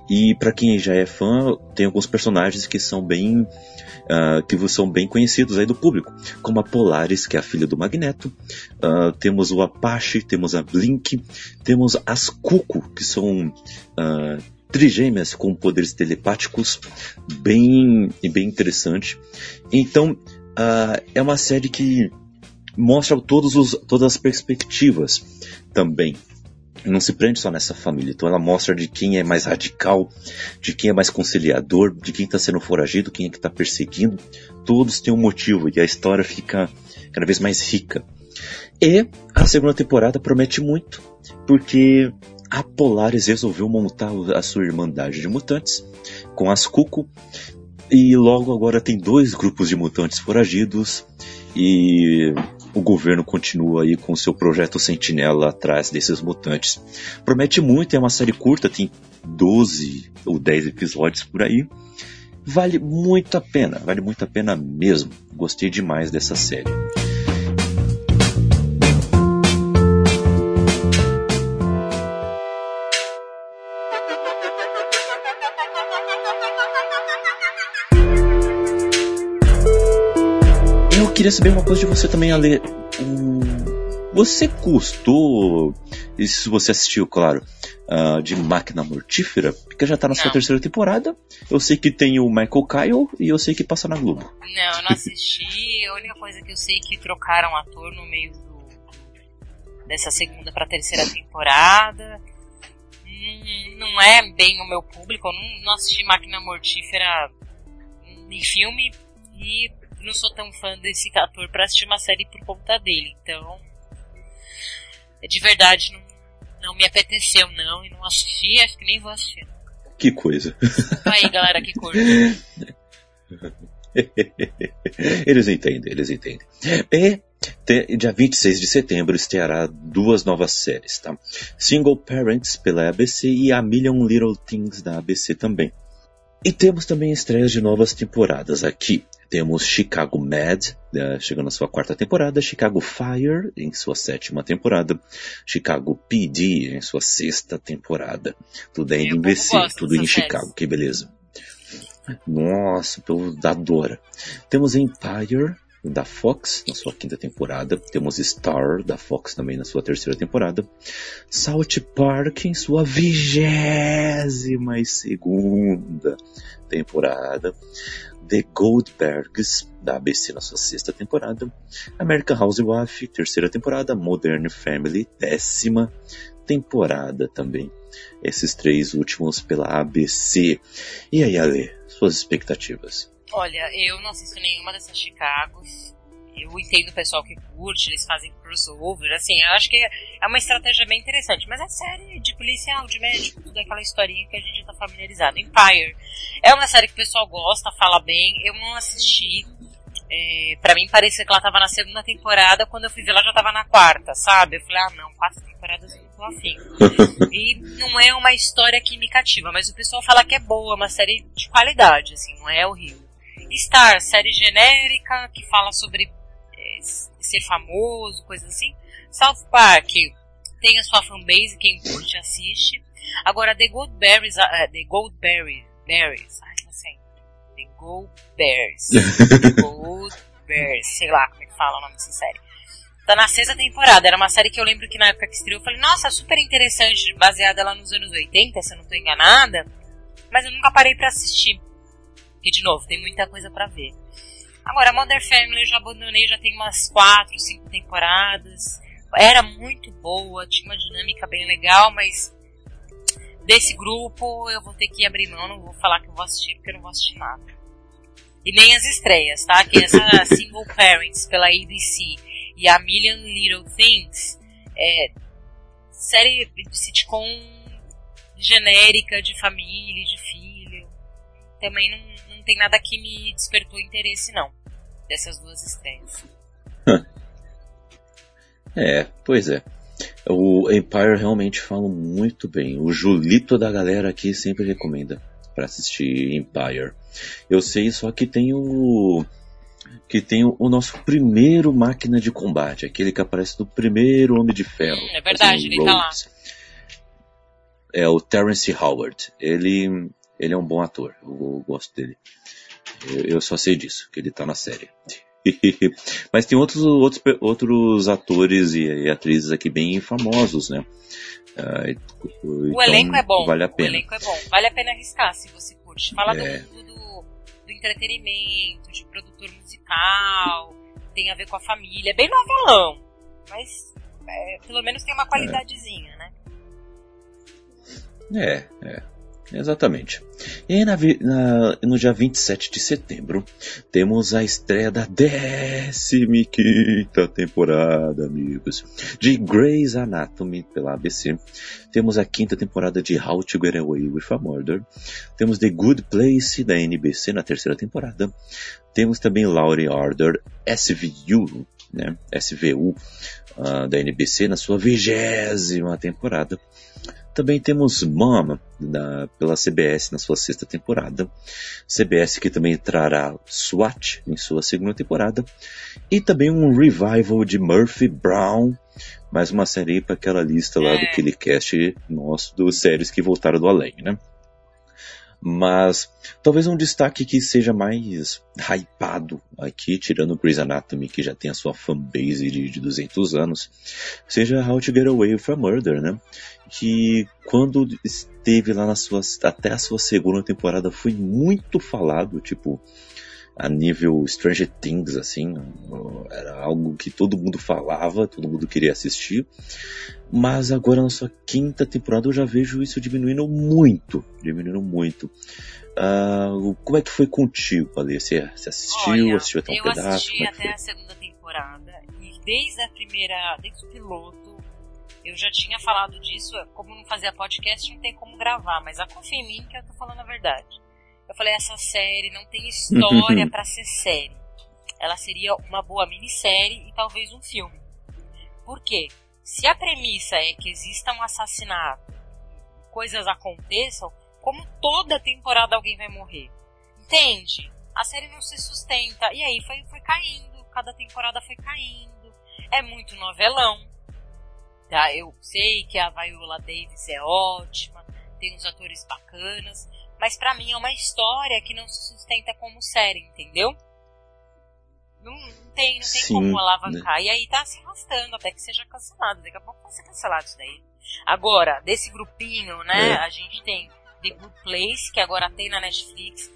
E para quem já é fã, tem alguns personagens que são bem uh, que são bem conhecidos aí do público, como a Polaris, que é a filha do Magneto. Uh, temos o Apache, temos a Blink, temos as Cuco, que são uh, trigêmeas com poderes telepáticos, bem bem interessante. Então é uma série que mostra todos os, todas as perspectivas também não se prende só nessa família. Então ela mostra de quem é mais radical, de quem é mais conciliador, de quem está sendo foragido, quem é que está perseguindo. Todos têm um motivo e a história fica cada vez mais rica. E a segunda temporada promete muito, porque a Polaris resolveu montar a sua irmandade de mutantes com as Cuco e logo agora tem dois grupos de mutantes foragidos e o governo continua aí com seu projeto Sentinela atrás desses mutantes. Promete muito, é uma série curta, tem 12 ou 10 episódios por aí. Vale muito a pena, vale muito a pena mesmo. Gostei demais dessa série. Queria saber uma coisa de você também, Ale. Você gostou, e se você assistiu, claro, uh, de Máquina Mortífera? Porque já tá na sua terceira temporada. Eu sei que tem o Michael Kyle e eu sei que passa na Globo. Não, eu não assisti. A única coisa que eu sei é que trocaram ator no meio do, dessa segunda pra terceira temporada. Hum, não é bem o meu público. Eu não, não assisti Máquina Mortífera em filme e não sou tão fã desse ator para assistir uma série por conta dele. Então, de verdade, não, não me apeteceu não e não assisti, acho que nem vou assistir. Que coisa. Aí, galera que curte. (laughs) eles entendem, eles entendem. E dia 26 de setembro estreará duas novas séries, tá? Single Parents pela ABC e A Million Little Things da ABC também. E temos também estreias de novas temporadas aqui. Temos Chicago Mad, uh, chegando na sua quarta temporada, Chicago Fire em sua sétima temporada, Chicago PD em sua sexta temporada. Tudo é em NBC, tudo em Chicago, que beleza. Nossa, eu adoro. Temos Empire da Fox na sua quinta temporada, temos Star da Fox também na sua terceira temporada, South Park em sua vigésima e segunda temporada, The Goldbergs, da ABC na sua sexta temporada, American Housewife, terceira temporada, Modern Family, décima temporada também. Esses três últimos pela ABC. E aí, Ale, suas expectativas? Olha, eu não assisto nenhuma dessas Chicagos eu entendo o pessoal que curte, eles fazem crossover, assim, eu acho que é uma estratégia bem interessante. Mas é série de policial, de médico, tudo aquela historinha que a gente tá familiarizado. Empire é uma série que o pessoal gosta, fala bem. Eu não assisti. É, para mim parecia que ela tava na segunda temporada, quando eu fui ver ela já tava na quarta, sabe? Eu falei, ah não, quatro temporadas eu não tô afim. (laughs) e não é uma história que me cativa, mas o pessoal fala que é boa, uma série de qualidade, assim, não é horrível. Star, série genérica, que fala sobre ser famoso, coisa assim. South Park tem a sua fanbase, quem curte assiste. Agora, The Goldberries, uh, The Goldberry, Berries, ai, não sei. The Goldberries. (laughs) The Goldberries, sei lá como é que fala o nome dessa série. Tá na sexta temporada, era uma série que eu lembro que na época que estreou eu falei, nossa, super interessante, baseada lá nos anos 80, se eu não tô enganada. Mas eu nunca parei para assistir. Porque, de novo, tem muita coisa para ver. Agora, Modern Family eu já abandonei, já tem umas 4, 5 temporadas. Era muito boa, tinha uma dinâmica bem legal, mas desse grupo eu vou ter que abrir mão, não vou falar que eu vou assistir, porque eu não vou assistir nada. E nem as estreias, tá? Que essa (laughs) Single Parents pela ABC e a Million Little Things é série de sitcom genérica de família, de filho. Também não tem nada que me despertou interesse, não. Dessas duas estreias. (laughs) é, pois é. O Empire realmente fala muito bem. O Julito da galera aqui sempre recomenda para assistir Empire. Eu sei só que tem o que tem o, nosso primeiro máquina de combate, aquele que aparece no primeiro Homem de Ferro. é verdade, ele tá lá. é o Terence Howard. Ele, ele é um bom ator, eu, eu gosto dele. Eu, eu, só sei disso, que ele tá na série. (laughs) Mas tem outros, outros, outros atores e, e atrizes aqui bem famosos, né? Então, o elenco é bom. Vale a pena. O elenco é bom. Vale a pena arriscar se você curte. Fala é. do, do, do, entretenimento, de produtor musical, tem a ver com a família. É bem novelão, mas é, pelo menos tem uma qualidadezinha, é. né? É, é. Exatamente. E na, na, no dia 27 de setembro, temos a estreia da 15 temporada, amigos, de Grey's Anatomy pela ABC. Temos a quinta temporada de How to Get Away with a Murder. Temos The Good Place da NBC na terceira temporada. Temos também and Order SVU, né, SVU uh, da NBC na sua vigésima temporada. Também temos Mom da, pela CBS na sua sexta temporada. CBS que também trará SWAT em sua segunda temporada. E também um revival de Murphy Brown. Mais uma série para aquela lista lá do Killicast nosso dos séries que voltaram do além, né? Mas talvez um destaque que seja mais hypado aqui, tirando Grey's Anatomy, que já tem a sua fanbase de, de 200 anos, seja How to Get Away with a Murder, né? Que quando esteve lá na sua, até a sua segunda temporada foi muito falado, tipo, a nível Stranger Things, assim, era algo que todo mundo falava, todo mundo queria assistir, mas agora na sua quinta temporada eu já vejo isso diminuindo muito, diminuindo muito. Uh, como é que foi contigo, Ale? Você, você assistiu, Olha, assistiu até um eu pedaço? Eu assisti é até a segunda temporada e desde a primeira, desde o piloto, eu já tinha falado disso, como não fazia podcast, não tem como gravar, mas a confia em mim que eu tô falando a verdade. Eu falei, essa série não tem história (laughs) para ser série. Ela seria uma boa minissérie e talvez um filme. Por quê? Se a premissa é que exista um assassinato, coisas aconteçam, como toda temporada alguém vai morrer. Entende? A série não se sustenta. E aí foi, foi caindo, cada temporada foi caindo. É muito novelão. Tá? Eu sei que a Viola Davis é ótima, tem uns atores bacanas, mas para mim é uma história que não se sustenta como série, entendeu? Não, não tem, não tem Sim, como alavancar. Né? E aí tá se arrastando até que seja cancelado. Daqui a pouco vai ser cancelado isso daí. Agora, desse grupinho, né, é. a gente tem The Good Place, que agora tem na Netflix.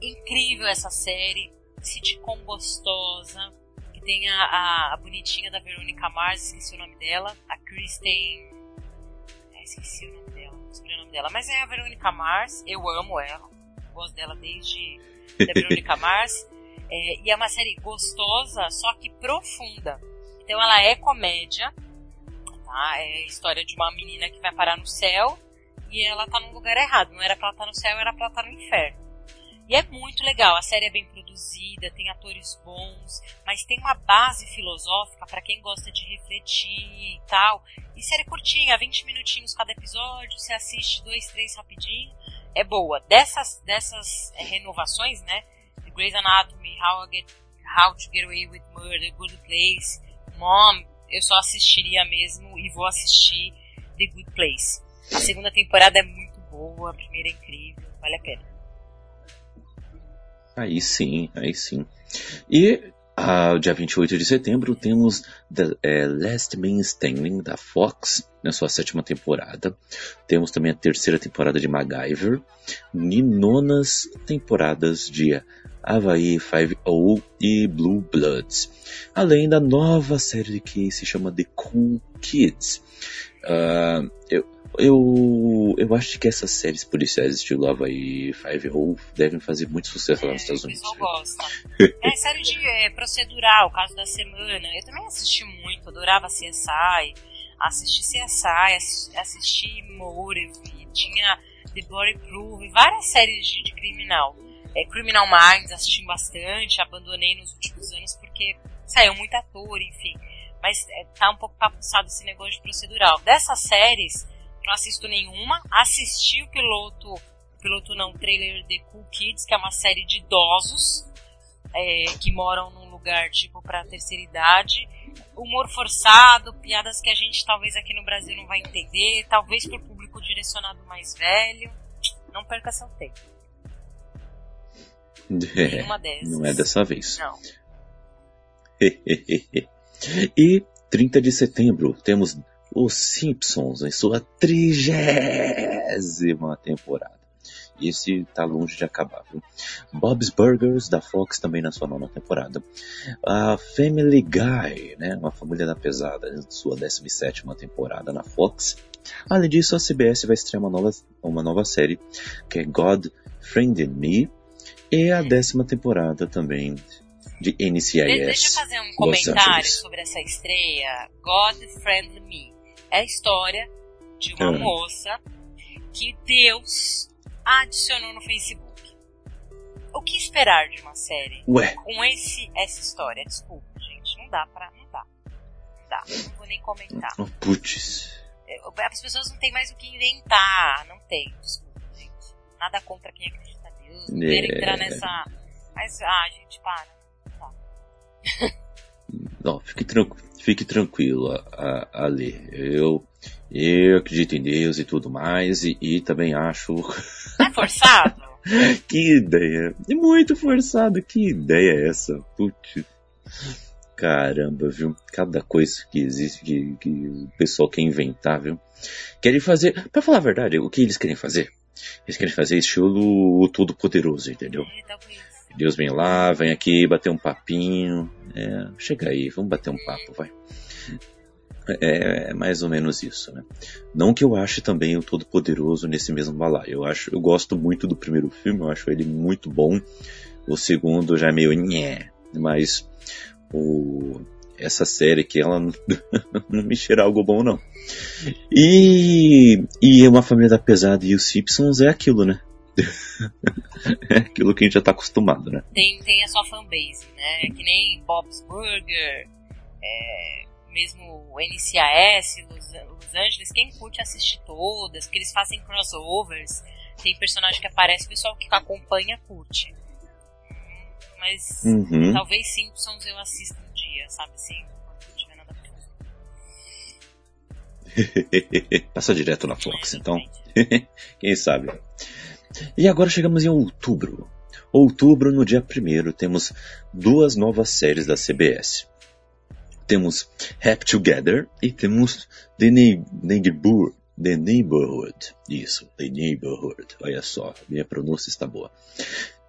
Incrível essa série. Sitcom gostosa. Tem a, a, a bonitinha da Verônica Mars, esqueci o nome dela. A Kristen. É, esqueci o nome dela o sobrenome dela, mas é a Verônica Mars, eu amo ela, gosto dela desde a Verônica (laughs) Mars, é, e é uma série gostosa, só que profunda. Então ela é comédia, tá? É a história de uma menina que vai parar no céu e ela tá num lugar errado, não era pra ela estar tá no céu, era pra ela estar tá no inferno. E é muito legal, a série é bem produzida, tem atores bons, mas tem uma base filosófica para quem gosta de refletir e tal. E série curtinha, 20 minutinhos cada episódio, você assiste dois, três rapidinho, é boa. Dessas, dessas é, renovações, né? The Grey's Anatomy, How, Get, How to Get Away with Murder, Good Place, Mom, eu só assistiria mesmo e vou assistir The Good Place. A segunda temporada é muito boa, a primeira é incrível, vale a pena. Aí sim, aí sim. E ah, dia 28 de setembro temos The é, Last Man Standing da Fox na sua sétima temporada. Temos também a terceira temporada de MacGyver e nonas temporadas de Havaí 5-0 e Blue Bloods. Além da nova série que se chama The Cool Kids. Uh, eu, eu, eu acho que essas séries policiais estilo Havaí Five O devem fazer muito sucesso é, lá nos Estados Unidos. O pessoal gosta. é série de é, procedural, caso da semana. Eu também assisti muito, adorava CSI. Assisti CSI, assisti Motive, tinha The Body Proof, várias séries de, de criminal. É, Criminal Minds assisti bastante, abandonei nos últimos anos porque saiu muito ator, enfim. Mas é, tá um pouco papuçado esse negócio de procedural. Dessas séries, não assisto nenhuma. Assisti o piloto, o piloto não, trailer de Cool Kids, que é uma série de idosos é, que moram num lugar tipo para terceira idade. Humor forçado, piadas que a gente talvez aqui no Brasil não vai entender, talvez pro público direcionado mais velho, não perca seu tempo. É, não é dessa vez. Não. (laughs) e 30 de setembro temos Os Simpsons em sua trigésima temporada. Esse tá longe de acabar, viu? Bob's Burgers da Fox também na sua nona temporada. A Family Guy, né? Uma família da pesada, em sua 17 temporada na Fox. Além disso, a CBS vai estrear uma nova, uma nova série que é God Friended Me. E a décima temporada também de NCIS. Deixa eu fazer um comentário sobre essa estreia. God Friendly Me. É a história de uma ah. moça que Deus adicionou no Facebook. O que esperar de uma série Ué. com esse, essa história? Desculpa, gente. Não dá pra. Não dá. Não dá. Não vou nem comentar. Oh, putz. É, as pessoas não têm mais o que inventar. Não tem. Desculpa, gente. Nada contra quem acredita em Deus. Não é. entrar nessa. Mas, ah, gente, para. Não, fique, tranquilo, fique tranquilo, Ale. Eu, eu acredito em Deus e tudo mais, e, e também acho. (laughs) É forçado? que ideia! Muito forçado, que ideia é essa? Putz. Caramba, viu? Cada coisa que existe que, que o pessoal quer inventar, viu? Querem fazer. Pra falar a verdade, o que eles querem fazer? Eles querem fazer estilo Todo-Poderoso, entendeu? É. Deus vem lá, vem aqui bater um papinho. É, chega aí, vamos bater um papo, vai. É, é, mais ou menos isso, né? Não que eu ache também o Todo-Poderoso nesse mesmo balaio. Eu acho, eu gosto muito do primeiro filme, eu acho ele muito bom. O segundo já é meio nhé, mas o, essa série que ela (laughs) não, me cheira algo bom não. E, e uma família da pesada e os Simpsons é aquilo, né? (laughs) é aquilo que a gente já tá acostumado, né? Tem, tem a sua fanbase, né? Que nem Bob's Burger, é, mesmo o NCIS, Los, Los Angeles, quem curte assistir todas, que eles fazem crossovers, tem personagem que aparece, o pessoal que acompanha curte. Mas uhum. talvez Simpsons eu assista um dia, sabe assim, quando tiver nada pra fazer. (laughs) Passa direto na Fox, então. (laughs) Quem sabe? E agora chegamos em outubro. Outubro, no dia 1 temos duas novas séries da CBS. Temos Happy Together e temos The, Neighbor, The Neighborhood. Isso, The Neighborhood. Olha só, minha pronúncia está boa.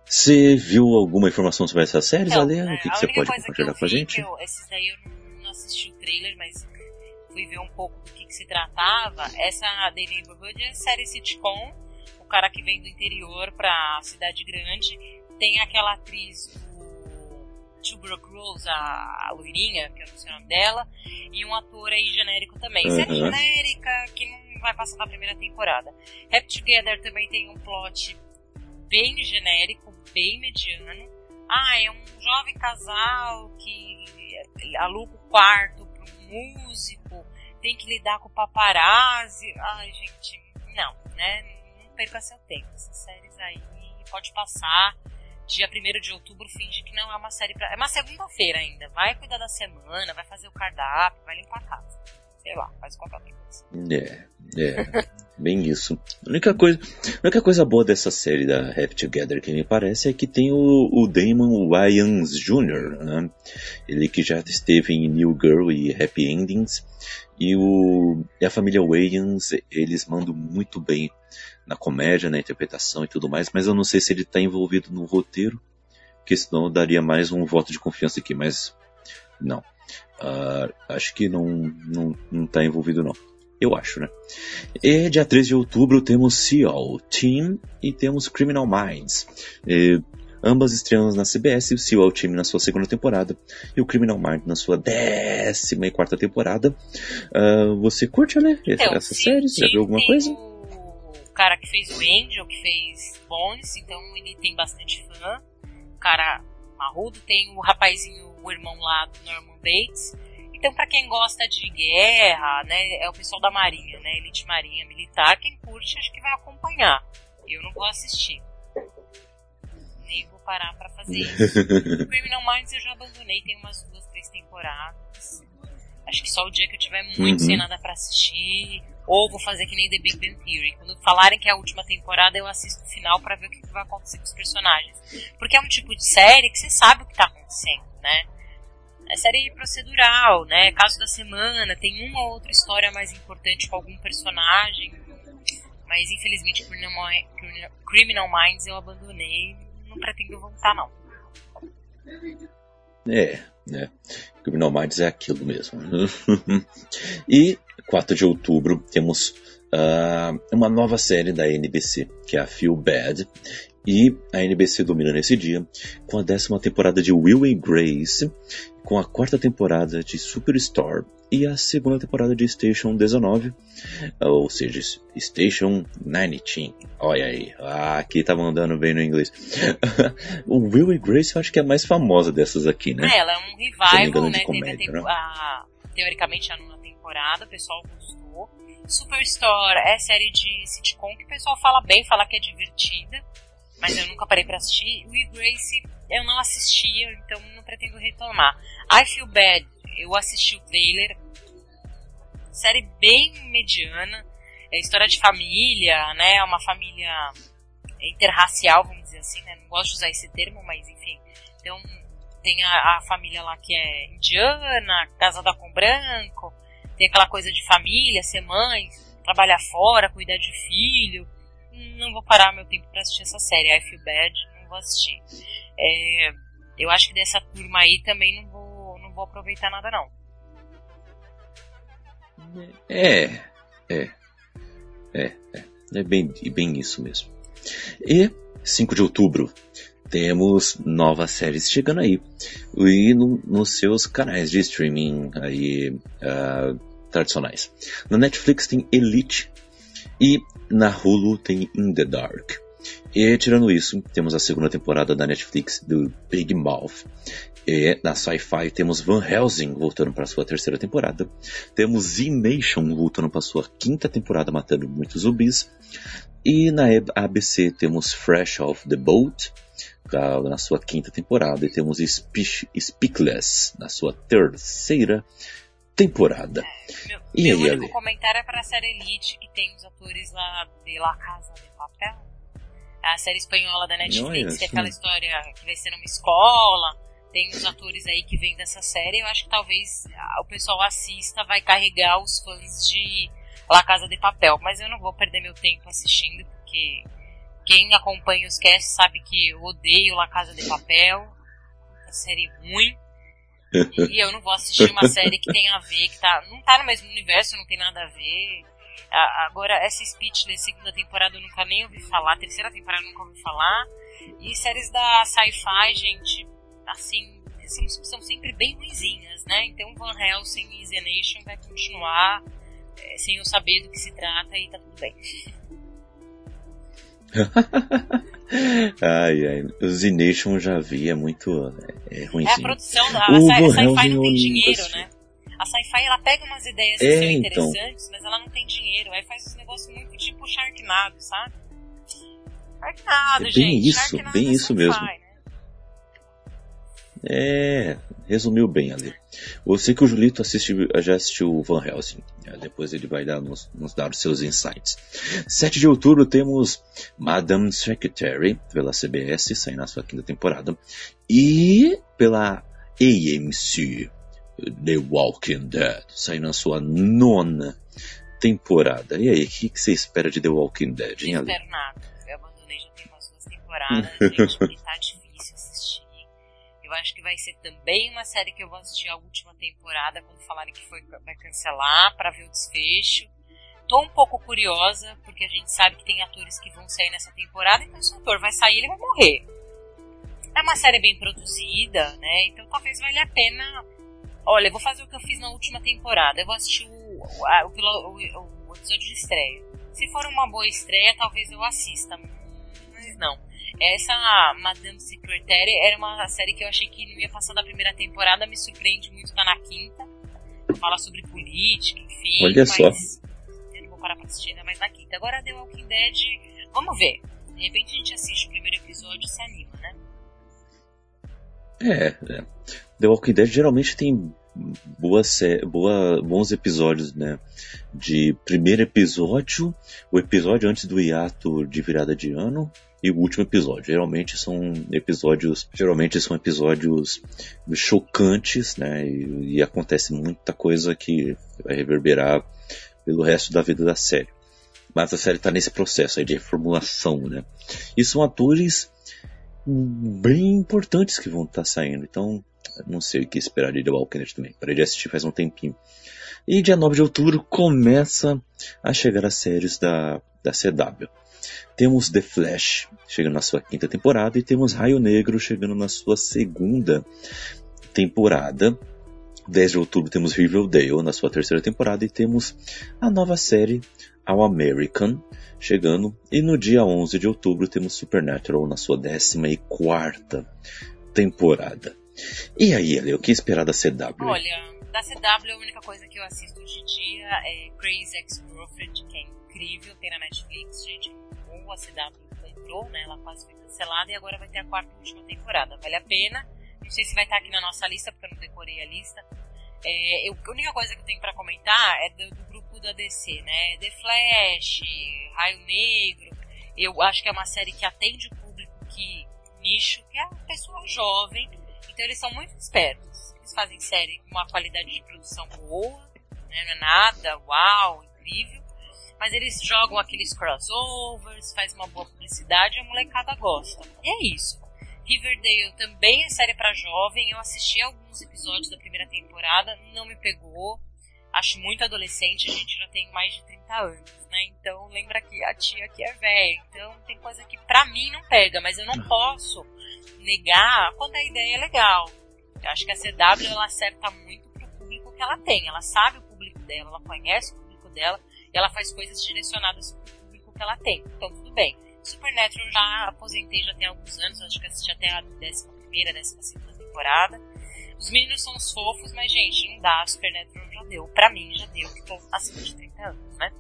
Você viu alguma informação sobre essas séries, Ale? O que, que você pode compartilhar com a gente? Eu, esses daí eu não assisti o trailer, mas fui ver um pouco do que, que se tratava. Essa The Neighborhood é série sitcom cara que vem do interior pra cidade grande. Tem aquela atriz do Tuberculosis, a, a loirinha, que eu não sei o nome dela, e um ator aí genérico também. Uhum. Série genérica, que não vai passar na primeira temporada. Happy Together também tem um plot bem genérico, bem mediano. Ah, é um jovem casal que aluga o quarto para um músico, tem que lidar com paparazzi. Ai, gente, não, né? Perca seu tempo. Essas séries aí pode passar. Dia 1 de outubro finge que não é uma série pra. É uma segunda-feira ainda. Vai cuidar da semana, vai fazer o cardápio, vai limpar a casa. Sei lá, faz qualquer coisa. É, é. Bem isso. A única coisa, a única coisa boa dessa série da Happy Together que me parece é que tem o, o Damon Wayans Jr., né? Ele que já esteve em New Girl e Happy Endings. E, o, e a família Wayans, eles mandam muito bem na comédia, na interpretação e tudo mais, mas eu não sei se ele está envolvido no roteiro, porque senão eu daria mais um voto de confiança aqui, mas não. Uh, acho que não, não, não tá envolvido não. Eu acho, né? E dia 13 de outubro temos Seal Team e temos Criminal Minds. E, ambas estreando na CBS, o Seal Team na sua segunda temporada e o Criminal Minds na sua décima e quarta temporada. Uh, você curte, né? Então, essa série? Já viu alguma coisa? cara que fez o Angel, que fez Bones, então ele tem bastante fã. O cara marrudo, tem o rapazinho, o irmão lá do Norman Bates. Então, para quem gosta de guerra, né, é o pessoal da Marinha, né, Elite Marinha Militar, quem curte acho que vai acompanhar. Eu não vou assistir. Nem vou parar para fazer isso. (laughs) Criminal Minds eu já abandonei, tem umas duas, três temporadas. Acho que só o dia que eu tiver muito uhum. sem nada para assistir, ou vou fazer que nem The Big Bang Theory. Quando falarem que é a última temporada, eu assisto o final para ver o que vai acontecer com os personagens. Porque é um tipo de série que você sabe o que tá acontecendo, né? É série procedural, né? Caso da semana, tem uma ou outra história mais importante com algum personagem. Mas infelizmente Criminal Minds eu abandonei. Não pretendo voltar, não. É, né? Criminal Minds é aquilo mesmo. (laughs) e 4 de outubro temos uh, uma nova série da NBC, que é a Feel Bad. E a NBC domina nesse dia com a décima temporada de Will and Grace, com a quarta temporada de Superstore e a segunda temporada de Station 19, ou seja, Station 19. Olha aí, ah, aqui tá mandando bem no inglês. (laughs) o Will and Grace eu acho que é a mais famosa dessas aqui, né? É, ela é um revival, engano, né? Comédia, Teve a, né? a, teoricamente a nona temporada, o pessoal gostou. Superstore é série de sitcom que o pessoal fala bem, fala que é divertida mas eu nunca parei para assistir. Will Grace eu não assistia, então não pretendo retomar. I Feel Bad, eu assisti o trailer. Série bem mediana. É história de família, né? É uma família interracial, vamos dizer assim, né? Não gosto de usar esse termo, mas enfim. Então, tem a, a família lá que é indiana, casada com branco, tem aquela coisa de família, ser mãe, trabalhar fora, cuidar de filho não vou parar meu tempo para assistir essa série. I Feel Bad, não vou assistir. É, eu acho que dessa turma aí também não vou, não vou aproveitar nada não. É, é, é, é, é bem, bem isso mesmo. E 5 de outubro temos novas séries chegando aí e no, nos seus canais de streaming aí uh, tradicionais. Na Netflix tem Elite e na Hulu tem In the Dark. E tirando isso, temos a segunda temporada da Netflix do Big Mouth. E na Sci-Fi temos Van Helsing voltando para sua terceira temporada. Temos Z-Nation voltando para sua quinta temporada, matando muitos zumbis. E na ABC temos Fresh Off the Boat na sua quinta temporada. E temos Speechless na sua terceira temporada. Meu, e meu aí, único Ale? comentário é para a série Elite, que tem os atores lá de La Casa de Papel. A série espanhola da Netflix, que é aquela história que vai ser numa escola. Tem os atores aí que vêm dessa série. Eu acho que talvez o pessoal assista, vai carregar os fãs de La Casa de Papel. Mas eu não vou perder meu tempo assistindo, porque quem acompanha os casts sabe que eu odeio La Casa de Papel. Uma série ruim e eu não vou assistir uma (laughs) série que tem a ver, que tá, não tá no mesmo universo, não tem nada a ver. Agora, essa Speechless segunda temporada eu nunca nem ouvi falar, terceira temporada eu nunca ouvi falar. E séries da sci-fi, gente, assim, são, são sempre bem ruizinhas, né? Então Van Helsing e The Nation vai continuar é, sem eu saber do que se trata e tá tudo bem. (laughs) ai, ai. O Z-Nation já vi, é muito é, ruim. É a produção, da a, sci-fi não tem dinheiro, né? A sci-fi ela pega umas ideias que é, são então. interessantes, mas ela não tem dinheiro. Aí faz uns negócios muito tipo Sharknado, sabe? Sharknado, é bem gente. Isso, Sharknado bem é isso mesmo. Né? É, resumiu bem ali. Eu sei que o Julito assistiu, já assistiu o Van Helsing. Né? Depois ele vai dar, nos, nos, dar os seus insights. 7 de outubro temos Madame Secretary pela CBS, saindo na sua quinta temporada. E pela AMC, The Walking Dead, saindo na sua nona temporada. E aí, o que, você espera de The Walking Dead, hein, Ali? Não espero nada. Eu abandonei já tem umas duas temporadas, (laughs) gente, tá difícil eu acho que vai ser também uma série que eu vou assistir a última temporada, quando falarem que foi, vai cancelar, para ver o desfecho. Tô um pouco curiosa, porque a gente sabe que tem atores que vão sair nessa temporada, então se o ator vai sair, ele vai morrer. É uma série bem produzida, né? Então talvez valha a pena. Olha, eu vou fazer o que eu fiz na última temporada. Eu vou assistir o, o, o, o episódio de estreia. Se for uma boa estreia, talvez eu assista. Mas não. Essa Madame Secretary era uma série que eu achei que não ia passar da primeira temporada, me surpreende muito tá na quinta. Fala sobre política, enfim. Olha só. Eu não vou parar pra assistir ainda mais na quinta. Agora The Walking Dead, vamos ver. De repente a gente assiste o primeiro episódio e se anima, né? É, é. The Walking Dead geralmente tem boas, boa, bons episódios, né? De primeiro episódio, o episódio antes do hiato de virada de ano e o último episódio. Geralmente são episódios, geralmente são episódios chocantes, né? E, e acontece muita coisa que vai reverberar pelo resto da vida da série. Mas a série está nesse processo aí de reformulação, né? E são atores bem importantes que vão estar tá saindo. Então, não sei o que esperar de The Walking Dead também. Parei de assistir faz um tempinho. E dia 9 de outubro começa a chegar as séries da, da CW. Temos The Flash chegando na sua quinta temporada e temos Raio Negro chegando na sua segunda temporada. 10 de outubro temos Riverdale na sua terceira temporada e temos a nova série All American chegando. E no dia 11 de outubro temos Supernatural na sua décima e quarta temporada. E aí, Ale, o que esperar da CW? Olha, da CW a única coisa que eu assisto em dia é Crazy Ex-Girlfriend, que é incrível, tem na Netflix, gente. A CW comprou, né? Ela quase foi cancelada e agora vai ter a quarta e última temporada. Vale a pena. Não sei se vai estar aqui na nossa lista, porque eu não decorei a lista. É, eu, a única coisa que eu tenho para comentar é do, do, grupo da DC, né? The Flash, Raio Negro. Eu acho que é uma série que atende o público que nicho, que é a pessoa jovem então eles são muito espertos. Eles fazem série com uma qualidade de produção boa, né? não é nada, uau, incrível. Mas eles jogam aqueles crossovers, faz uma boa publicidade e a molecada gosta. E é isso. Riverdale também é série para jovem. Eu assisti alguns episódios da primeira temporada, não me pegou. Acho muito adolescente, a gente já tem mais de 30 anos, né? Então lembra que a tia aqui é velha. Então tem coisa que pra mim não pega, mas eu não posso negar quando a ideia é legal. Eu acho que a CW ela acerta muito pro público que ela tem. Ela sabe o público dela, ela conhece o público dela e ela faz coisas direcionadas pro público que ela tem. Então tudo bem. Supernatural já aposentei já tem alguns anos, acho que assisti até a 11 primeira, 12 temporada. Os meninos são os fofos, mas gente, não dá. Supernatural já deu. Pra mim já deu, que tô acima de 30 anos, né?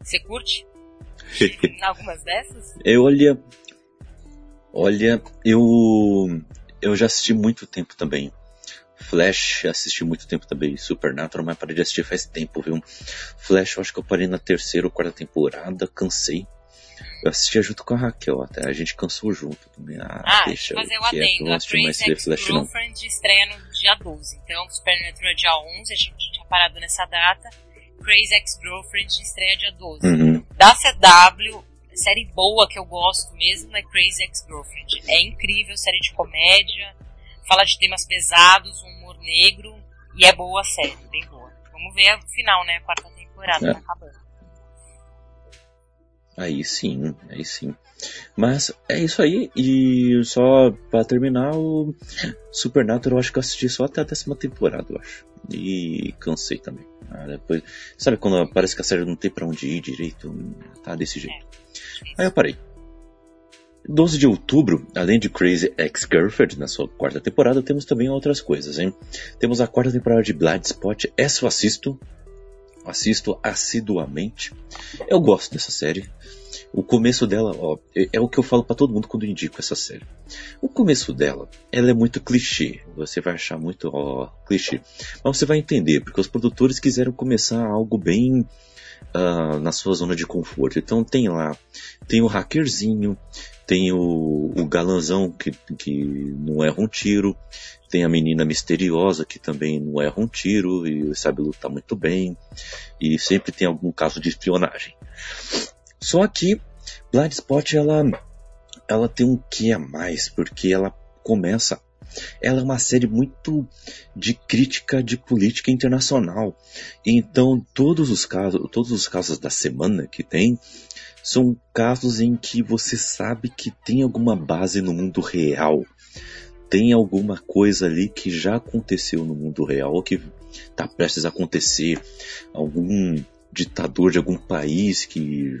Você curte? (laughs) Algumas dessas? Eu olha, Olha, eu eu já assisti muito tempo também. Flash, assisti muito tempo também. Supernatural, mas parei de assistir faz tempo, viu? Flash, eu acho que eu parei na terceira ou quarta temporada, cansei. Eu assistia junto com a Raquel até, a gente cansou junto também. Ah, ah deixa fazer o adendo. É a Crazy Ex-Girlfriend estreia no dia 12, então Supernatural é dia 11, a gente tinha parado nessa data. Crazy Ex-Girlfriend estreia dia 12. Uhum. Da CW, série boa que eu gosto mesmo é Crazy Ex-Girlfriend. É incrível, série de comédia, fala de temas pesados, um negro, e é boa a série, bem boa. Vamos ver o final, né? A quarta temporada é. tá acabando. Aí sim, aí sim. Mas é isso aí, e só para terminar, o Supernatural eu acho que eu assisti só até a décima temporada, eu acho. E cansei também. Ah, depois, sabe quando parece que a série não tem pra onde ir direito? Tá desse jeito. É. Aí eu parei. 12 de outubro, além de Crazy Ex-Girlfriend na sua quarta temporada, temos também outras coisas, hein? Temos a quarta temporada de Bloodspot, essa eu assisto, assisto assiduamente. Eu gosto dessa série. O começo dela, ó, é, é o que eu falo para todo mundo quando indico essa série. O começo dela, ela é muito clichê. Você vai achar muito, ó, clichê. Mas você vai entender, porque os produtores quiseram começar algo bem uh, na sua zona de conforto. Então tem lá, tem o hackerzinho, tem o, o galanzão que, que não erra um tiro, tem a menina misteriosa que também não erra um tiro e sabe lutar muito bem, e sempre tem algum caso de espionagem. Só que Bloodspot ela, ela tem um que a mais, porque ela começa ela é uma série muito de crítica de política internacional. Então, todos os casos, todos os casos da semana que tem são casos em que você sabe que tem alguma base no mundo real. Tem alguma coisa ali que já aconteceu no mundo real que está prestes a acontecer. Algum ditador de algum país que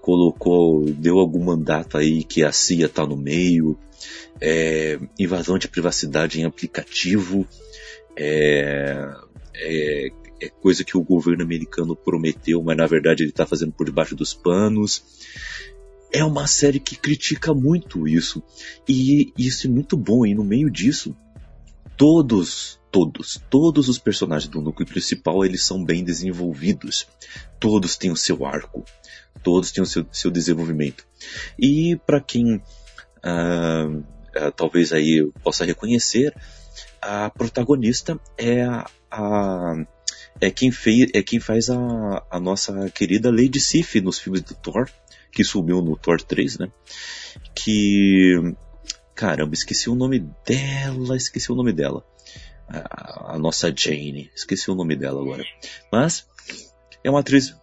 colocou, deu algum mandato aí que a CIA está no meio é, invasão de privacidade em aplicativo, é, é, é, coisa que o governo americano prometeu, mas na verdade ele está fazendo por debaixo dos panos. É uma série que critica muito isso. E isso é muito bom, e no meio disso, todos todos, todos os personagens do núcleo principal, eles são bem desenvolvidos. Todos têm o seu arco, todos têm o seu, seu desenvolvimento. E para quem uh, uh, talvez aí possa reconhecer, a protagonista é a, a é quem, fez, é quem faz a, a nossa querida Lady Sif nos filmes do Thor, que sumiu no Thor 3, né? Que. Caramba, esqueci o nome dela, esqueci o nome dela. A, a nossa Jane, esqueci o nome dela agora. Mas é uma atriz.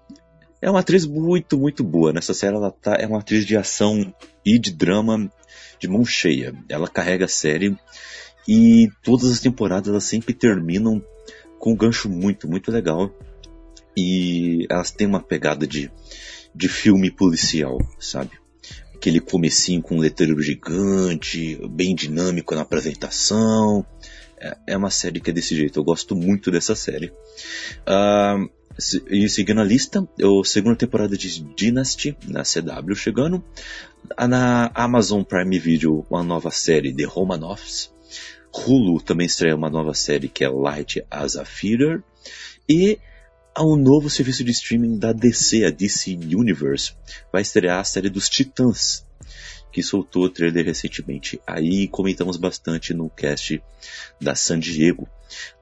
É uma atriz muito, muito boa. Nessa série ela tá, é uma atriz de ação e de drama de mão cheia. Ela carrega a série e todas as temporadas elas sempre terminam com um gancho muito, muito legal. E elas têm uma pegada de, de filme policial, sabe? Aquele comecinho com um letreiro gigante, bem dinâmico na apresentação. É, é uma série que é desse jeito, eu gosto muito dessa série. Uh, e seguindo a lista, a segunda temporada de Dynasty na CW chegando. Na Amazon Prime Video, uma nova série The Romanoffs. Hulu também estreia uma nova série que é Light as a Feeder. E um novo serviço de streaming da DC, a DC Universe, vai estrear a série dos Titãs, que soltou o trailer recentemente. Aí comentamos bastante no cast da San Diego.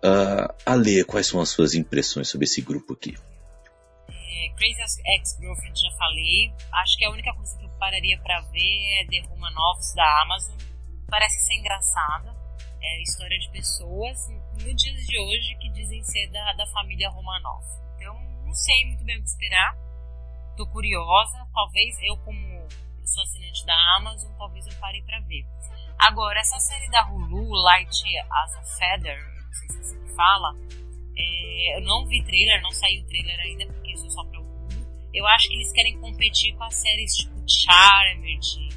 Uh, Ale, quais são as suas impressões sobre esse grupo aqui? É, Crazy Ex-Girlfriend já falei. Acho que a única coisa que eu pararia para ver é The Romanovs da Amazon. Parece ser engraçada é, história de pessoas no dia de hoje que dizem ser da, da família Romanov. Então, não sei muito bem o que esperar. Tô curiosa. Talvez eu, como eu sou assinante da Amazon, talvez eu pare para ver. Agora, essa série da Hulu, Light as a Feather, não sei se é assim fala, é, eu não vi trailer, não saiu trailer ainda, porque isso é só pra Hulu. Eu acho que eles querem competir com as séries tipo Charmed,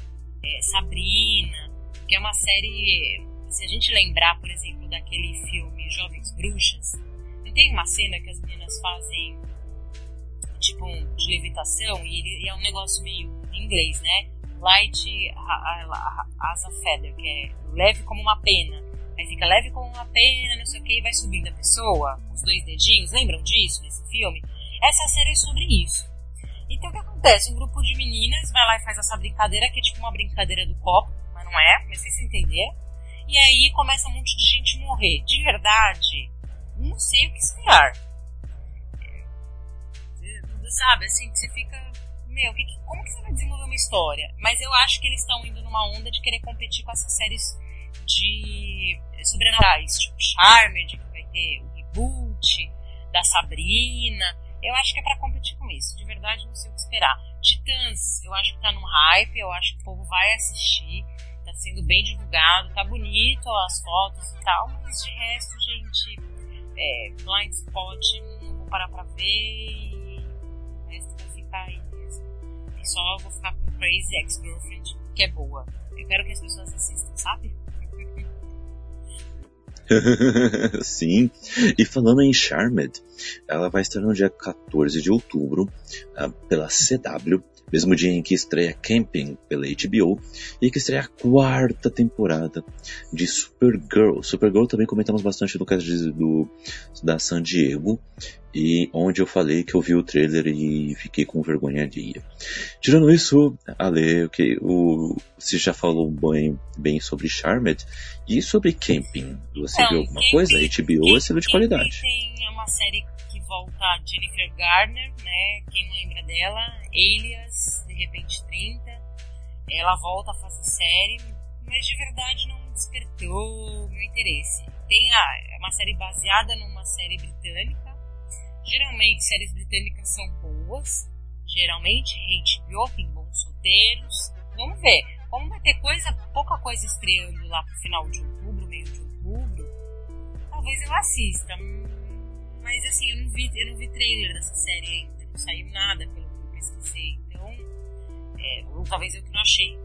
é, Sabrina, que é uma série se a gente lembrar, por exemplo, daquele filme Jovens Bruxas, não tem uma cena que as meninas fazem tipo de levitação e, e é um negócio meio inglês, né? Light as a feather, que é leve como uma pena. Aí fica leve como uma pena, não sei o que, e vai subindo a pessoa, os dois dedinhos, lembram disso nesse filme? Essa série é sobre isso. Então o que acontece? Um grupo de meninas vai lá e faz essa brincadeira, que é tipo uma brincadeira do copo, mas não é, mas vocês entenderam. E aí começa um monte de gente morrer. De verdade, não sei o que esperar. É, sabe, assim, você fica. Meu, que, como que você vai desenvolver uma história? Mas eu acho que eles estão indo numa onda de querer competir com essas séries de sobrenaturais, tipo Charmed, que vai ter o reboot, da Sabrina. Eu acho que é para competir com isso. De verdade, não sei o que esperar. Titãs, eu acho que tá num hype, eu acho que o povo vai assistir tá sendo bem divulgado, tá bonito as fotos e tal, mas de resto, gente, é, blind spot, não vou parar pra ver e o resto vai ficar aí só vou ficar com Crazy Ex-Girlfriend, que é boa. Eu quero que as pessoas assistam, sabe? (laughs) Sim, e falando em Charmed, ela vai estar no dia 14 de outubro uh, pela CW mesmo dia em que estreia Camping pela HBO e que estreia a quarta temporada de Supergirl. Supergirl também comentamos bastante no caso do, da San Diego e onde eu falei que eu vi o trailer e fiquei com vergonha alheia. Tirando isso, Ale, okay, o, você já falou bem, bem sobre Charmed e sobre Camping. Você viu alguma coisa? HBO é selo de qualidade. Tem uma série volta Jennifer Garner, né? Quem lembra dela? Alias, de repente 30. Ela volta a fazer série, mas de verdade não despertou meu interesse. Tem a, é uma série baseada numa série britânica. Geralmente séries britânicas são boas. Geralmente HBO tem bons roteiros. Vamos ver. Como vai ter coisa, pouca coisa estreando lá pro final de outubro, meio de outubro, talvez eu assista mas assim, eu não vi, eu não vi trailer dessa série ainda. Não saiu nada pelo que eu pesquisei. Então, é, ou talvez eu que não achei.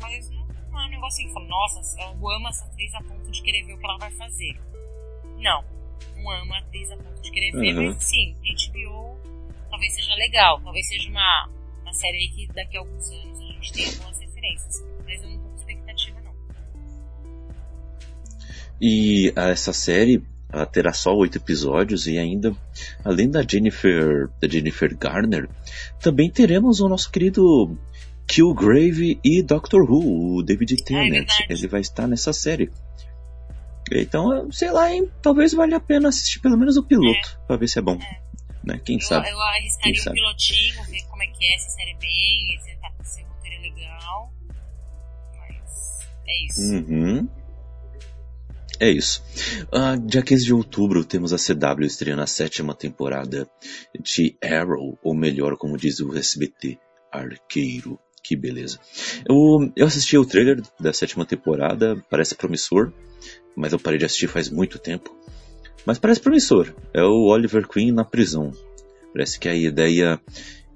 Mas não, não é um negócio assim fala, nossa, eu amo essa atriz a ponto de querer ver o que ela vai fazer. Não, não amo a atriz a ponto de querer ver, uhum. mas sim, HBO talvez seja legal. Talvez seja uma, uma série aí que daqui a alguns anos a gente tenha boas referências. Mas eu não tô com expectativa E essa série terá só oito episódios e ainda, além da Jennifer, da Jennifer Garner, também teremos o nosso querido Killgrave e Doctor Who, o David é Tennant. É ele vai estar nessa série. Então, sei lá, hein? Talvez valha a pena assistir pelo menos o piloto, é. pra ver se é bom. É. Né? Quem eu, sabe? Eu arriscaria Quem um pilotinho, ver como é que é, se a série é bem, se, tá, o roteiro é legal. Mas é isso. Uhum. É isso. Uh, dia 15 de outubro temos a CW estreando a sétima temporada de Arrow, ou melhor, como diz o SBT, Arqueiro. Que beleza. Eu, eu assisti o trailer da sétima temporada, parece promissor, mas eu parei de assistir faz muito tempo. Mas parece promissor. É o Oliver Queen na prisão. Parece que a ideia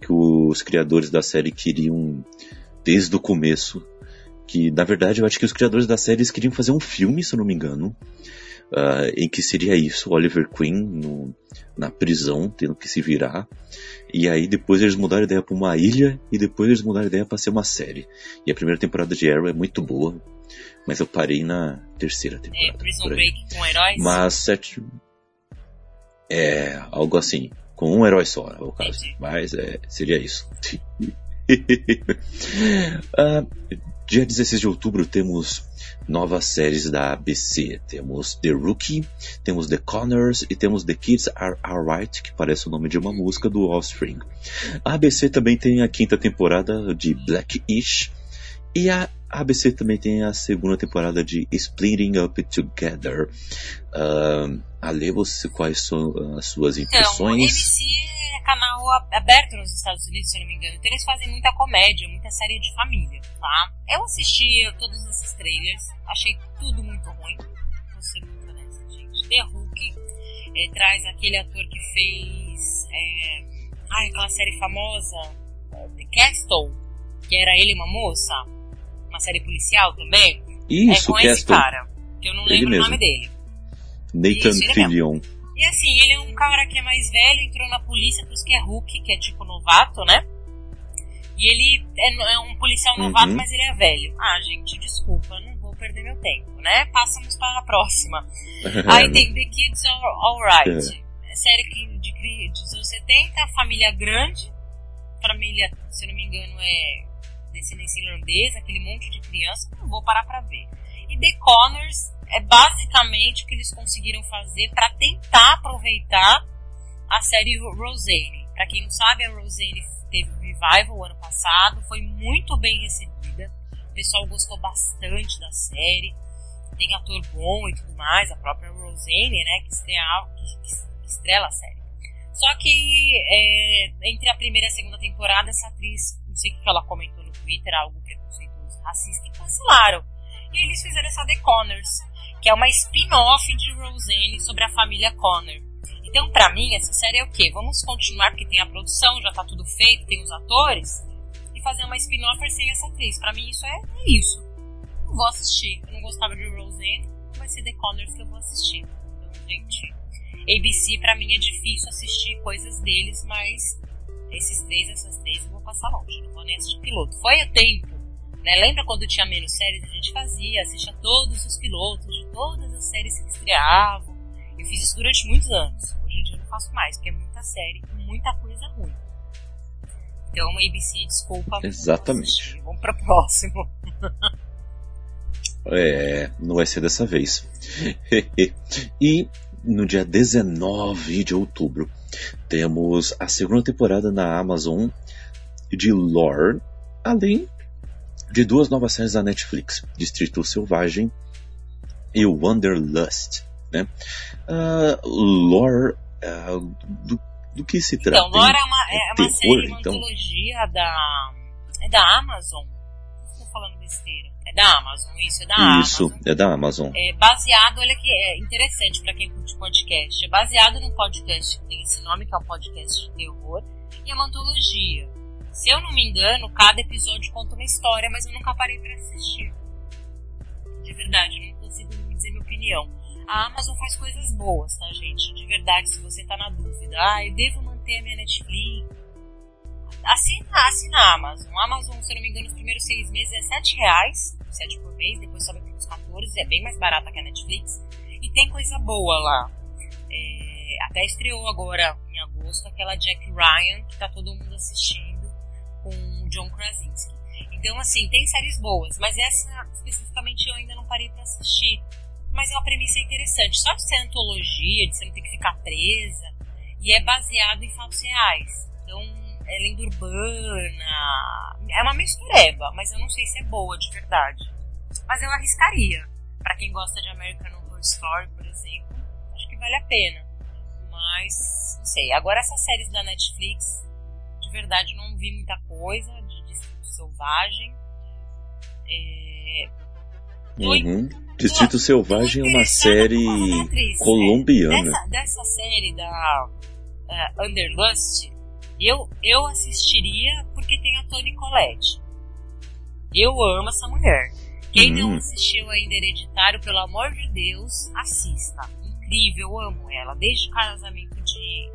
que os criadores da série queriam desde o começo. Que na verdade eu acho que os criadores da série queriam fazer um filme, se eu não me engano. Uh, em que seria isso, Oliver Queen no, na prisão, tendo que se virar. E aí depois eles mudaram a ideia para uma ilha e depois eles mudaram a ideia para ser uma série. E a primeira temporada de Arrow é muito boa, mas eu parei na terceira temporada. É, Prison Break com heróis? Mas sete... É, algo assim. Com um herói só, no caso. Entendi. Mas é, seria isso. uh, (laughs) dia 16 de outubro temos novas séries da ABC. Temos The Rookie, temos The Connors e temos The Kids Are Alright, que parece o nome de uma música do Offspring. A ABC também tem a quinta temporada de Blackish e a ABC também tem a segunda temporada de Splitting Up Together. Uh, Ale, você, quais são as suas então, impressões? Então, ABC é canal aberto nos Estados Unidos, se eu não me engano. Então eles fazem muita comédia, muita série de família, tá? Eu assisti todos esses trailers, achei tudo muito ruim. Vou ser muito honesta, gente. The Hulk é, traz aquele ator que fez... É, ai, aquela série famosa, The Castle, que era ele uma moça uma série policial também. Isso, é com esse cara, que eu não lembro o nome dele. Nathan Isso, é Fillion. E assim, ele é um cara que é mais velho, entrou na polícia, por isso que é Hulk, que é tipo novato, né? E ele é, é um policial novato, uhum. mas ele é velho. Ah, gente, desculpa, não vou perder meu tempo, né? Passamos para a próxima. (laughs) Aí tem The Kids Alright. É. Série de, de, dos anos 70, família grande. Família, se eu não me engano, é descendência irlandesa, aquele monte de criança, não vou parar para ver. E The Connors é basicamente o que eles conseguiram fazer para tentar aproveitar a série Roseanne. Para quem não sabe, a Roseanne teve um revival ano passado, foi muito bem recebida. O pessoal gostou bastante da série. Tem ator bom e tudo mais, a própria Roseanne, né, que, estreia, que, estrela a série. Só que é, entre a primeira e a segunda temporada, essa atriz, não sei o que ela comentou Twitter, algo preconceituoso, racista, e cancelaram. E eles fizeram essa The Connors, que é uma spin-off de Roseanne sobre a família Connor. Então, para mim, essa série é o quê? Vamos continuar, porque tem a produção, já tá tudo feito, tem os atores, e fazer uma spin-off sem essa atriz. Para mim, isso é, é isso. Não vou assistir. Eu não gostava de Roseanne, vai ser The Connors que eu vou assistir. Então, gente, ABC para mim é difícil assistir coisas deles, mas esses três, essas três eu vou passar longe, não vou nem assistir piloto. Foi o tempo, né? Lembra quando tinha menos séries? A gente fazia, assistia todos os pilotos de todas as séries que estreavam. Eu fiz isso durante muitos anos. Hoje em dia eu não faço mais, porque é muita série, muita coisa ruim. Então, ABC, desculpa. Exatamente. Vamos para próximo. (laughs) É, não vai ser dessa vez. (laughs) e no dia 19 de outubro, temos a segunda temporada na Amazon de Lore, além de duas novas séries da Netflix, Distrito Selvagem e Wanderlust. Né? Uh, Lore, uh, do, do, que se trata? Então, Lore é uma, é, é uma série, uma então? antologia da, é da Amazon. Estou falando besteira. Da Amazon, isso, é da isso, Amazon. é da Amazon. É baseado, olha que é interessante para quem curte podcast. É baseado num podcast que tem esse nome, que é um podcast de terror, e é uma antologia. Se eu não me engano, cada episódio conta uma história, mas eu nunca parei para assistir. De verdade, eu não consigo dizer minha opinião. A Amazon faz coisas boas, tá, gente? De verdade, se você tá na dúvida, ah, eu devo manter a minha Netflix, assina, assina a Amazon. A Amazon, se eu não me engano, os primeiros seis meses é sete reais, sete por mês, depois sobe para uns 14, atores, é bem mais barata que a Netflix, e tem coisa boa lá. É, até estreou agora, em agosto, aquela Jack Ryan, que tá todo mundo assistindo, com o John Krasinski. Então, assim, tem séries boas, mas essa especificamente eu ainda não parei para assistir. Mas é uma premissa interessante. Só de ser antologia, de você não ter que ficar presa, e é baseado em fatos reais. Então, é lenda urbana. É uma mistureba, mas eu não sei se é boa de verdade. Mas eu arriscaria. Para quem gosta de American Horror Story, por exemplo, acho que vale a pena. Mas, não sei. Agora essas séries da Netflix, de verdade não vi muita coisa de Distrito Selvagem. É... Uhum. Distrito Selvagem é uma série colombiana. Dessa, dessa série da uh, Underlust, eu, eu assistiria porque tem a Toni Collette. Eu amo essa mulher. Quem hum. não assistiu ainda Hereditário, pelo amor de Deus, assista. Incrível, eu amo ela. Desde o casamento de,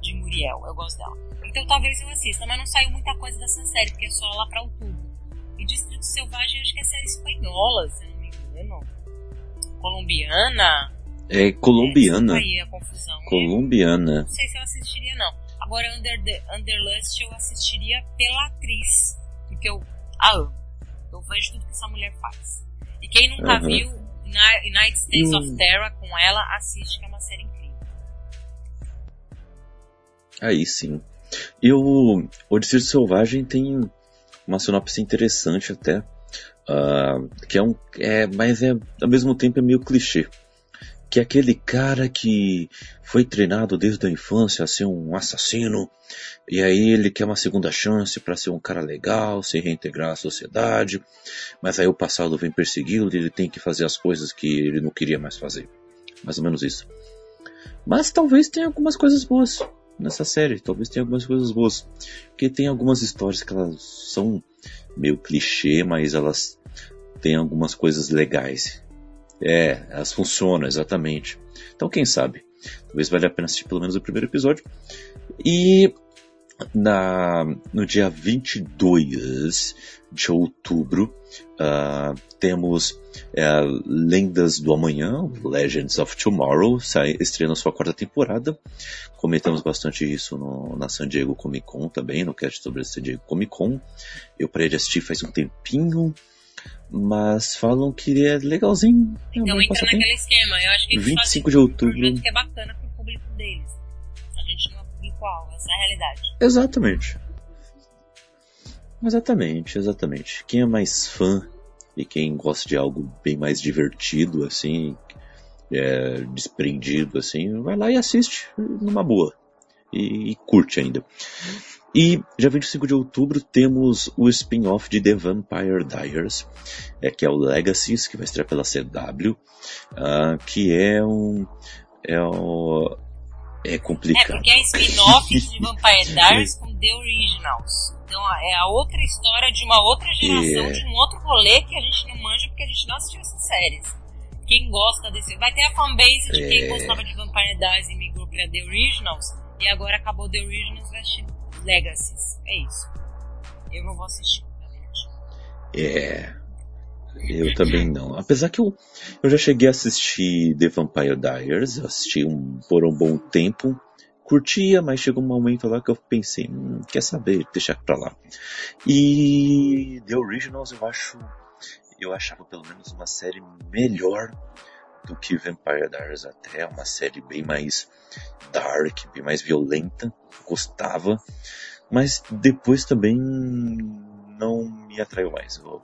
de Muriel, eu gosto dela. Então talvez eu assista, mas não saiu muita coisa dessa série, porque é só lá pra outubro. E Distrito Selvagem, acho que é série espanhola, se não me engano. Colombiana. É colombiana. É, aí a confusão. Colombiana. Não sei se eu assistiria, não. Agora, Under the, Underlust eu assistiria pela atriz, porque eu a amo. Eu vejo tudo que essa mulher faz. E quem nunca uhum. viu United States of hum. Terror com ela, assiste, que é uma série incrível. Aí sim. E o, o Distrito Selvagem tem uma sinopse interessante até. Uh, que é um. É, mas é, ao mesmo tempo é meio clichê que aquele cara que foi treinado desde a infância a ser um assassino e aí ele quer uma segunda chance para ser um cara legal, se reintegrar à sociedade, mas aí o passado vem persegui-lo e ele tem que fazer as coisas que ele não queria mais fazer. Mais ou menos isso. Mas talvez tenha algumas coisas boas nessa série, talvez tenha algumas coisas boas, porque tem algumas histórias que elas são meio clichê, mas elas têm algumas coisas legais é, elas funcionam, exatamente. Então, quem sabe? Talvez valha a pena assistir pelo menos o primeiro episódio. E na, no dia 22 de outubro, uh, temos uh, Lendas do Amanhã, Legends of Tomorrow, sai, estreando sua quarta temporada. Comentamos bastante isso no, na San Diego Comic Con também, no cast sobre a San Diego Comic Con. Eu parei de assistir faz um tempinho. Mas falam que ele é legalzinho. Então entra naquele esquema. Eu acho que eles 25 de outubro. Um que é bacana pro público deles. A gente não é público-alvo, essa é a realidade. Exatamente. Exatamente, exatamente. Quem é mais fã e quem gosta de algo bem mais divertido, assim, é, desprendido, assim, vai lá e assiste numa boa. E, e curte ainda. E dia 25 de outubro temos o spin-off de The Vampire Diaries, é, que é o Legacies, que vai estrear pela CW, uh, ah, que é um. É, um, é complicado. É, porque é spin-off de (laughs) Vampire Diaries com The Originals. Então é a outra história de uma outra geração, é... de um outro rolê que a gente não manja porque a gente não assistiu essas séries. Quem gosta desse. Vai ter a fanbase de quem é... gostava de Vampire Diaries e migrou pra The Originals, e agora acabou The Originals vestindo Legacies. É isso. Eu não vou assistir, É. Eu também não. Apesar que eu, eu já cheguei a assistir The Vampire Diaries, eu assisti um, por um bom tempo, curtia, mas chegou um momento lá que eu pensei, hum, quer saber, deixar pra lá. E The Originals eu acho, eu achava pelo menos uma série melhor do que Vampire Diaries até, uma série bem mais dark, bem mais violenta, gostava, mas depois também não me atraiu mais. Eu,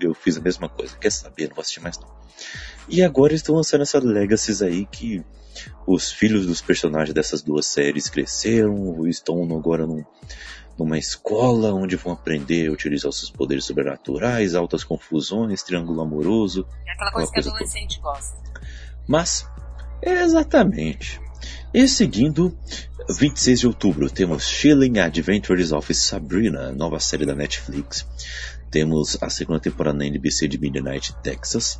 eu fiz a mesma coisa, quer saber, não vou assistir mais não. E agora estão lançando essa Legacies aí que os filhos dos personagens dessas duas séries cresceram, estão agora num, numa escola onde vão aprender a utilizar os seus poderes sobrenaturais, altas confusões, triângulo amoroso. É aquela coisa que adolescente toda. gosta. Mas, exatamente. E seguindo, 26 de outubro, temos Chilling Adventures of Sabrina, nova série da Netflix, Temos a segunda temporada na NBC de Midnight Texas.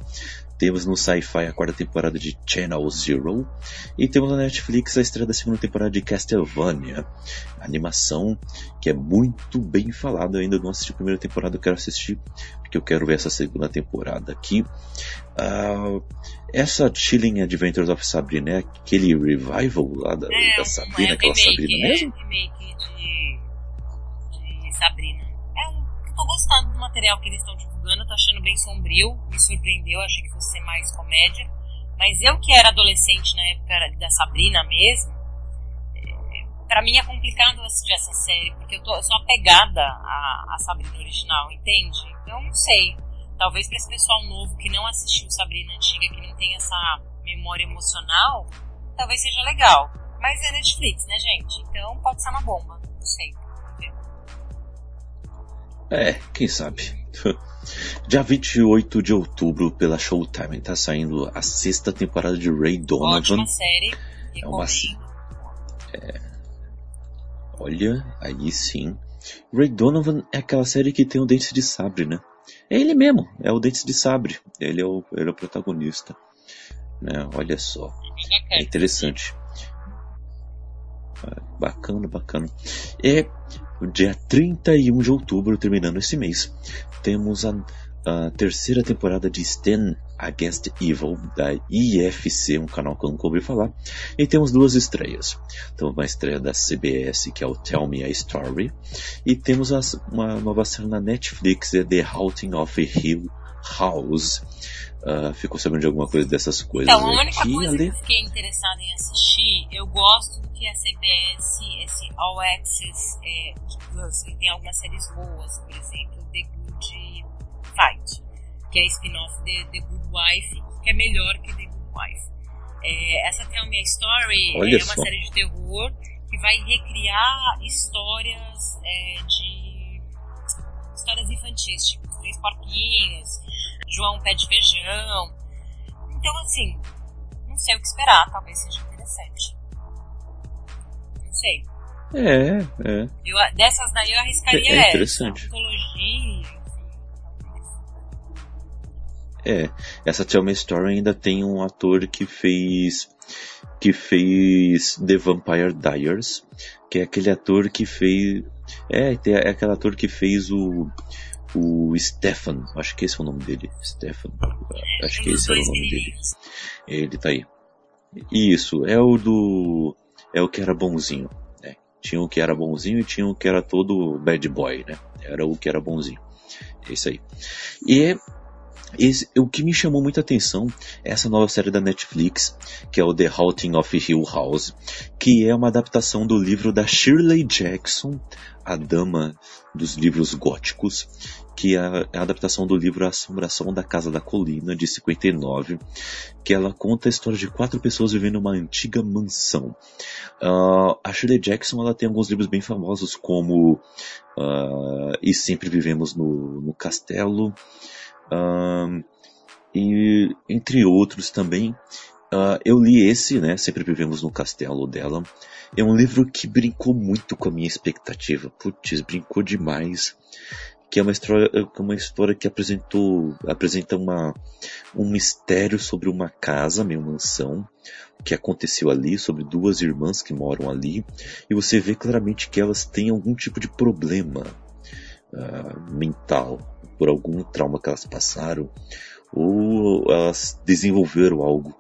Temos no Sci-Fi a quarta temporada de Channel Zero. E temos na Netflix a estreia da segunda temporada de Castlevania. Animação que é muito bem falada. Eu ainda não assisti a primeira temporada, eu quero assistir, porque eu quero ver essa segunda temporada aqui. Uh, essa Chilling Adventures of Sabrina é aquele revival lá da, é, da Sabrina, é aquela remake, Sabrina é mesmo? remake de, de Sabrina. Tô gostando do material que eles estão divulgando, tô achando bem sombrio, me surpreendeu, achei que fosse ser mais comédia. Mas eu que era adolescente na época da Sabrina mesmo, é, pra mim é complicado assistir essa série, porque eu, tô, eu sou apegada à, à Sabrina original, entende? Então não sei. Talvez para esse pessoal novo que não assistiu Sabrina antiga, que não tem essa memória emocional, talvez seja legal. Mas é Netflix, né, gente? Então pode ser uma bomba. Não sei. É, quem sabe. (laughs) Dia 28 de outubro, pela Showtime, tá saindo a sexta temporada de Ray Donovan. Ótima série. É uma Recomendo. Olha, aí sim. Ray Donovan é aquela série que tem o Dentes de Sabre, né? É ele mesmo, é o Dentes de Sabre. Ele é o, ele é o protagonista. Né? Olha só. É interessante. Ah, Bacana, bacana. É dia 31 de outubro, terminando esse mês, temos a, a terceira temporada de Stan Against Evil, da IFC, um canal que eu nunca ouvi falar. E temos duas estreias. Temos uma estreia da CBS, que é o Tell Me a Story. E temos as- uma nova série na Netflix, é The Haunting of Hill House. Ah, ficou sabendo de alguma coisa dessas coisas Então, a única aqui, coisa Ale? que fiquei em assistir, eu gosto do que a CBS, esse All Access é, Plus, ele tem algumas séries boas, por exemplo, The Good Fight, que é spin-off de The Good Wife, que é melhor que The Good Wife. É, essa Tell Me a Story Olha é uma só. série de terror que vai recriar histórias é, de histórias infantis, tipo os Três Porquinhos, João Pé de Feijão. Então, assim, não sei o que esperar, talvez seja interessante. Não sei. É, é. Eu, dessas daí eu arriscaria É- é essa. interessante. Mitologia, É, essa Tell Me a Story ainda tem um ator que fez que fez The Vampire Diaries, que é aquele ator que fez é, é aquele ator que fez o o Stefan, acho que esse é o nome dele, Stefan, acho que um dos esse era o dois nome dele. menininhos. Ele tá aí. Isso, é o do é o que era bonzinho, né? Tinha o que era bonzinho e tinha o que era todo bad boy, né? Era o que era bonzinho. É isso aí. E esse- o que me chamou muita atenção é essa nova série da Netflix, que é o The Haunting of Hill House, que é uma adaptação do livro da Shirley Jackson, a dama dos livros góticos, que é a é adaptação do livro A Assombração da Casa da Colina, de 59, que ela conta a história de quatro pessoas vivendo numa antiga mansão. Ah, a Shirley Jackson ela tem alguns livros bem famosos, como ah, E Sempre Vivemos no, no Castelo, Ahn, e entre outros também. Ah, eu li esse, né? Sempre vivemos no castelo dela. É um livro que brincou muito com a minha expectativa. Putz, brincou demais. Que é uma história, é uma história que apresentou, apresenta uma, um mistério sobre uma casa, meio mansão, que aconteceu ali, sobre duas irmãs que moram ali, e você vê claramente que elas têm algum tipo de problema ah, mental, por algum trauma que elas passaram, ou elas desenvolveram algo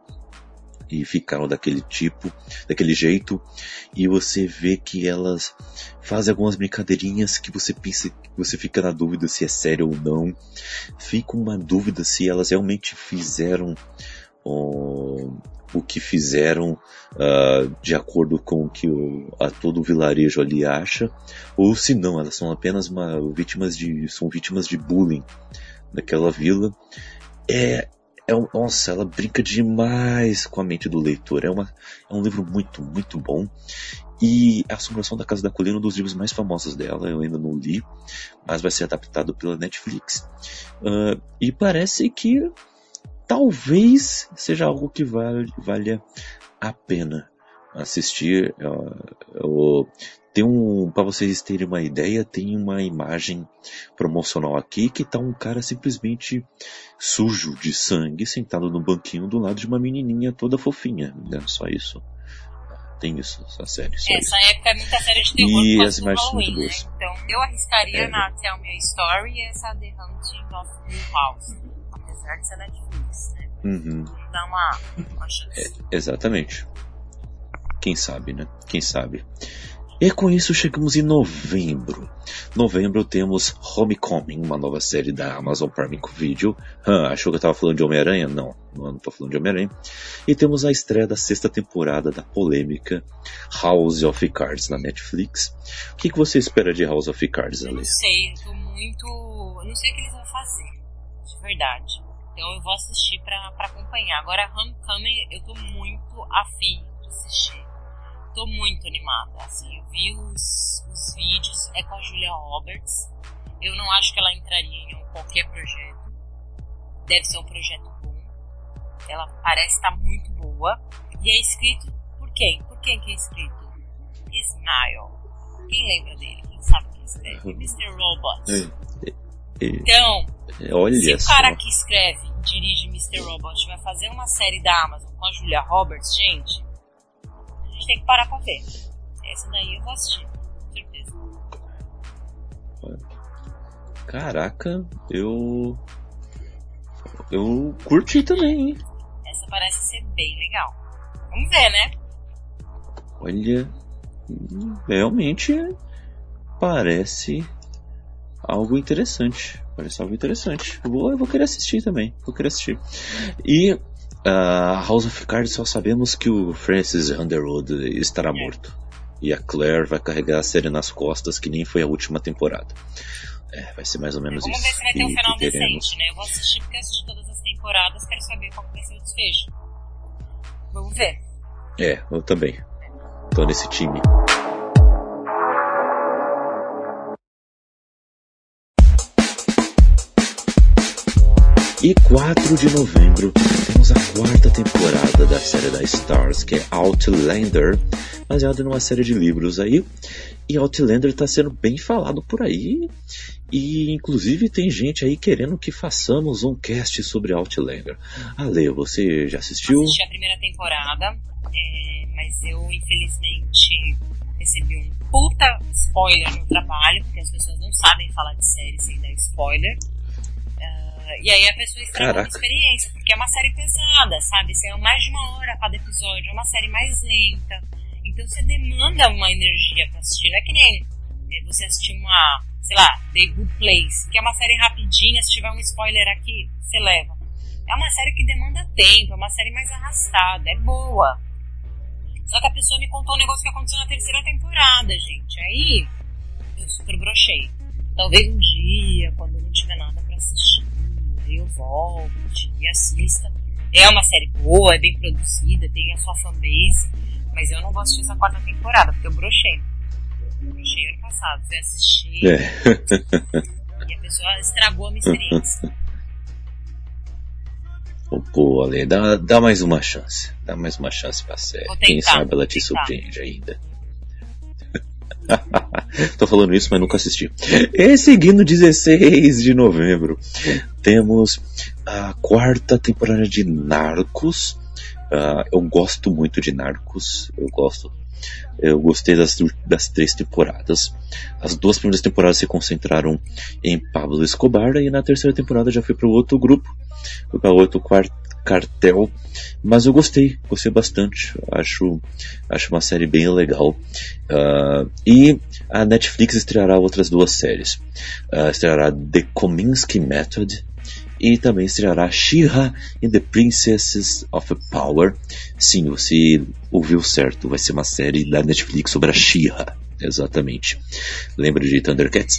e ficaram daquele tipo, daquele jeito, e você vê que elas fazem algumas brincadeirinhas que você pensa, você fica na dúvida se é sério ou não, fica uma dúvida se elas realmente fizeram o que fizeram ah, de acordo com o que o, a todo o vilarejo ali acha, ou se não, elas são apenas uma, vítimas de, são vítimas de bullying daquela vila. É, é nossa, ela brinca demais com a mente do leitor. É, uma, é um livro muito, muito bom. E A Assombração da Casa da Colina é um dos livros mais famosos dela, eu ainda não li, mas vai ser adaptado pela Netflix. Ah, e parece que talvez seja algo que vale, valha a pena assistir. Eu Tem um, para vocês terem uma ideia, tem uma imagem promocional aqui que tá um cara simplesmente sujo de sangue sentado no banquinho do lado de uma menininha toda fofinha, né? Só isso. Tem isso, essa série. Só Essa isso. época é muita série de terror E as imagens são muito Halloween, né? boas. Então eu arriscaria É. na Tell Me a Story e essa The Hunting of Hill House. Apesar de ser Netflix, né? Uhum. Dá uma, uma chance. Exatamente. Quem sabe, né? Quem sabe. E com isso chegamos em novembro. Novembro temos Homecoming, uma nova série da Amazon Prime Video. Ah, achou que eu tava falando de Homem-Aranha? Não, não tô falando de Homem-Aranha. E temos a estreia da sexta temporada da polêmica House of Cards na Netflix. O que, que você espera de House of Cards, Ale? não sei, eu tô muito. Eu não sei o que eles vão fazer, verdade. Então eu vou assistir pra, pra acompanhar. Agora, Homecoming, eu tô muito afim de assistir. Tô muito animada. Assim, eu vi os, os vídeos, é com a Julia Roberts. Eu não acho que ela entraria em qualquer projeto. Deve ser um projeto bom. Ela parece estar muito boa. E é escrito por quem? Por quem que é escrito? Ismael. Quem lembra dele? Quem sabe quem escreve? (laughs) Mr. Robot. É, é, Então, olha se o só. cara que escreve dirige Mr. Robot vai fazer uma série da Amazon com a Julia Roberts, gente, a gente tem que parar pra ver. Essa daí eu vou assistir, com certeza. Caraca, eu. Eu curti também, hein? Essa parece ser bem legal. Vamos ver, né? Olha, hum, realmente parece algo interessante. Parece algo interessante. Eu vou, eu vou querer assistir também. Vou querer assistir. E ah, House of Cards só sabemos que o Francis Underwood estará morto. E a Claire vai carregar a série nas costas, que nem foi a última temporada. É, vai ser mais ou menos Vamos isso. ver se vai ter um final decente, né? Eu vou assistir porque eu assisti todas as temporadas, quero saber qual vai ser o desfecho. Vamos ver. É, eu também. Tô nesse time. E 4 de novembro temos a quarta temporada da série da Stars, que é Outlander, baseada numa série de livros aí. E Outlander está sendo bem falado por aí. E inclusive tem gente aí querendo que façamos um cast sobre Outlander. Ale, você já assistiu? Assisti a primeira temporada, é, mas eu infelizmente recebi um puta spoiler no trabalho, porque as pessoas não sabem falar de série sem dar spoiler. E aí a pessoa estraga a experiência, porque é uma série pesada, sabe? Você é mais de uma hora cada episódio, é uma série mais lenta. Então você demanda uma energia pra assistir. Não é que nem é, você assistir uma, sei lá, The Good Place, que é uma série rapidinha, se tiver um spoiler aqui, você leva. É uma série que demanda tempo, é uma série mais arrastada, é boa. Só que a pessoa me contou um negócio que aconteceu na terceira temporada, gente. Aí eu super brochei. Talvez um dia, quando não tiver nada pra assistir, eu volte e assista. É uma série boa, é bem produzida, tem a sua fanbase, mas eu não vou assistir essa quarta temporada, porque eu brochei. Brochei ano passado, fui assistir É. (laughs) e a pessoa estragou a minha experiência. Pô, Ale, dá, dá mais uma chance. Dá mais uma chance pra série. Quem sabe ela te surpreende ainda. (laughs) Tô falando isso, mas nunca assisti. E seguindo 16 de novembro, temos a quarta temporada de Narcos. Ah, eu gosto muito de Narcos. Eu gosto. Eu gostei das, das três temporadas. As duas primeiras temporadas se concentraram em Pablo Escobar e na terceira temporada já fui para outro grupo, fui para outro quar- cartel. Mas eu gostei, gostei bastante. Acho, acho uma série bem legal. Ah, e a Netflix estreará outras duas séries. Ah, estreará The Kominsky Method e também estreará She-Ra and the Princesses of Power. Sim, você ouviu certo, vai ser uma série da Netflix sobre a She-Ra. Exatamente. Lembra de Thundercats?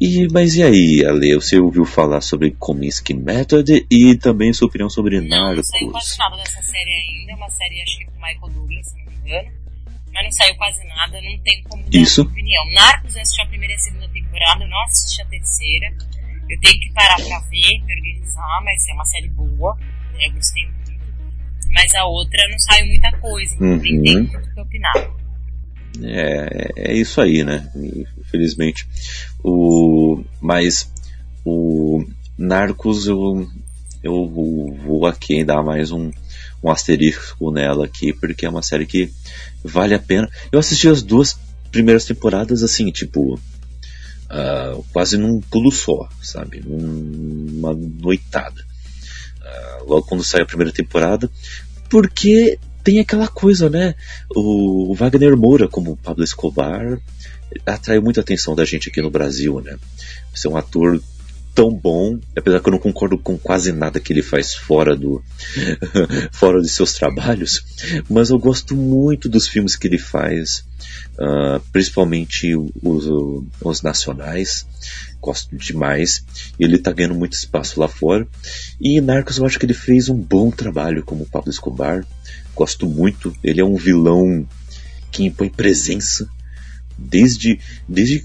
E, mas e aí, Ale, você ouviu falar sobre Kominsky Method e também sua opinião sobre Não, não Narcos? saiu quase nada dessa série ainda. É uma série, acho que com Michael Douglas, se não me engano. Mas não saiu quase nada, não tenho como dar Isso. uma opinião. Narcos eu assisti a primeira e a segunda temporada, eu não assisti a terceira. Eu tenho que parar pra ver, me organizar, mas é uma série boa, né, eu gostei muito. Mas a outra não saiu muita coisa, então não Uhum. tem muito o que opinar. É, é isso aí, né? Infelizmente. O, mas o Narcos eu, eu vou aqui dar mais um, um asterisco nela aqui, porque é uma série que vale a pena. Eu assisti as duas primeiras temporadas assim, tipo, uh, quase num pulo só, sabe? Numa noitada. Uh, logo quando sai a primeira temporada, porque tem aquela coisa, né? O Wagner Moura, como Pablo Escobar, atraiu muita atenção da gente aqui no Brasil, né? Ser um ator tão bom, apesar que eu não concordo com quase nada que ele faz fora do (laughs) fora de seus trabalhos, mas eu gosto muito dos filmes que ele faz, uh, principalmente os, os, nacionais, gosto demais. Ele está ganhando muito espaço lá fora. E Narcos eu acho que ele fez um bom trabalho como Pablo Escobar, gosto muito. Ele é um vilão que impõe presença desde desde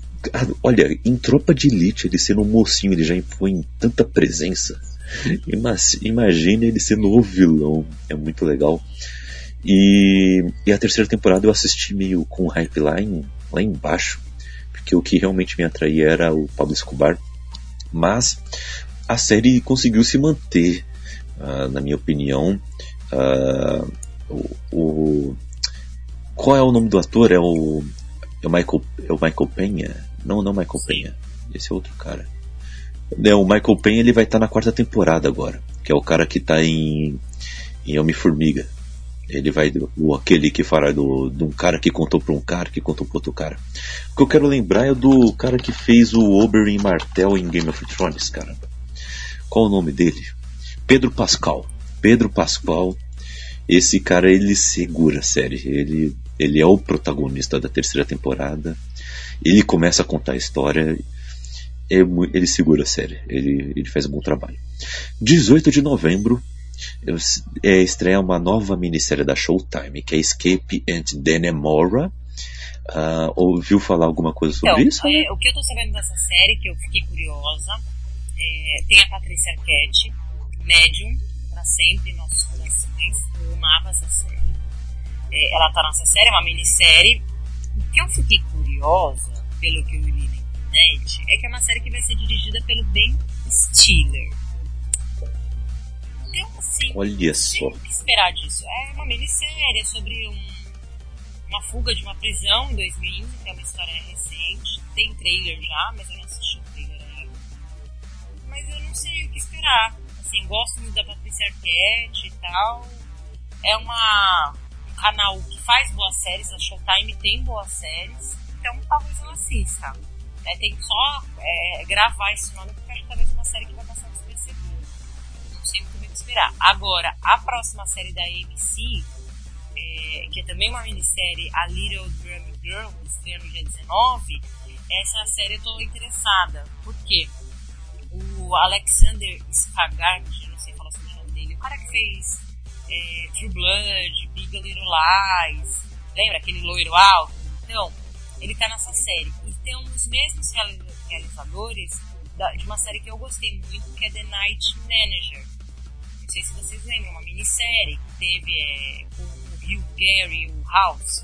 Olha, em Tropa de Elite, ele sendo um mocinho, ele já impõe tanta presença. Imagina ele sendo o vilão. É muito legal. E, e, a terceira temporada eu assisti meio com hype lá, em, lá embaixo. Porque o que realmente me atraía era o Pablo Escobar. Mas a série conseguiu se manter, uh, na minha opinião. Uh, o, o, qual é o nome do ator? É o, é o Michael, é o Michael Penha? Não, não Michael Penha. Esse é outro cara. É, o Michael Penha ele vai estar tá na quarta temporada agora. Que é o cara que está em, em Homem-Formiga. Ele vai. O, aquele que fala do, de um cara que contou para um cara, que contou para outro cara. O que eu quero lembrar é do cara que fez o Oberyn Martel em Game of Thrones, cara. Qual o nome dele? Pedro Pascal. Pedro Pascal. Esse cara ele segura a série. Ele, ele é o protagonista da terceira temporada. Ele começa a contar a história, é ele segura a série, ele, ele faz um bom trabalho. 18 de novembro é, estreia uma nova minissérie da Showtime, que é Escape and Denemora. Uh, ouviu falar alguma coisa sobre então, isso? É, o que eu tô sabendo dessa série, que eu fiquei curiosa, é, tem a Patrícia Arquette, médium, para sempre em nossos corações. Eu amava essa série. É, ela tá nessa série, é uma minissérie. O que eu fiquei curiosa, pelo que eu li na internet, é que é uma série que vai ser dirigida pelo Ben Stiller. Então, assim, Olha só. o que esperar disso? É uma minissérie é sobre um, uma fuga de uma prisão em 2015, que é uma história recente. Tem trailer já, mas eu não assisti o trailer ainda. Mas eu não sei o que esperar. Assim, gosto muito da Patrícia Arquette e tal. É uma, um canal que faz boas séries, a Showtime tem boas séries então talvez eu assista. É, tem que só é, gravar esse nome porque acho que talvez uma série que vai passar despercebida. Não sei muito o que esperar. Agora, a próxima série da ABC, é, que é também uma minissérie, A Little Drum Girl, que estreia no dia 19, essa série eu tô interessada. Por quê? O Alexander Skaggart, não sei falar o nome dele, o cara que fez é, True Blood, Big Little Lies, lembra aquele loiro alto? Então, ele tá nessa série. E tem os mesmos realizadores de uma série que eu gostei muito, que é The Night Manager. Não sei se vocês lembram, uma minissérie que teve é, com o Hugh Gary e o House.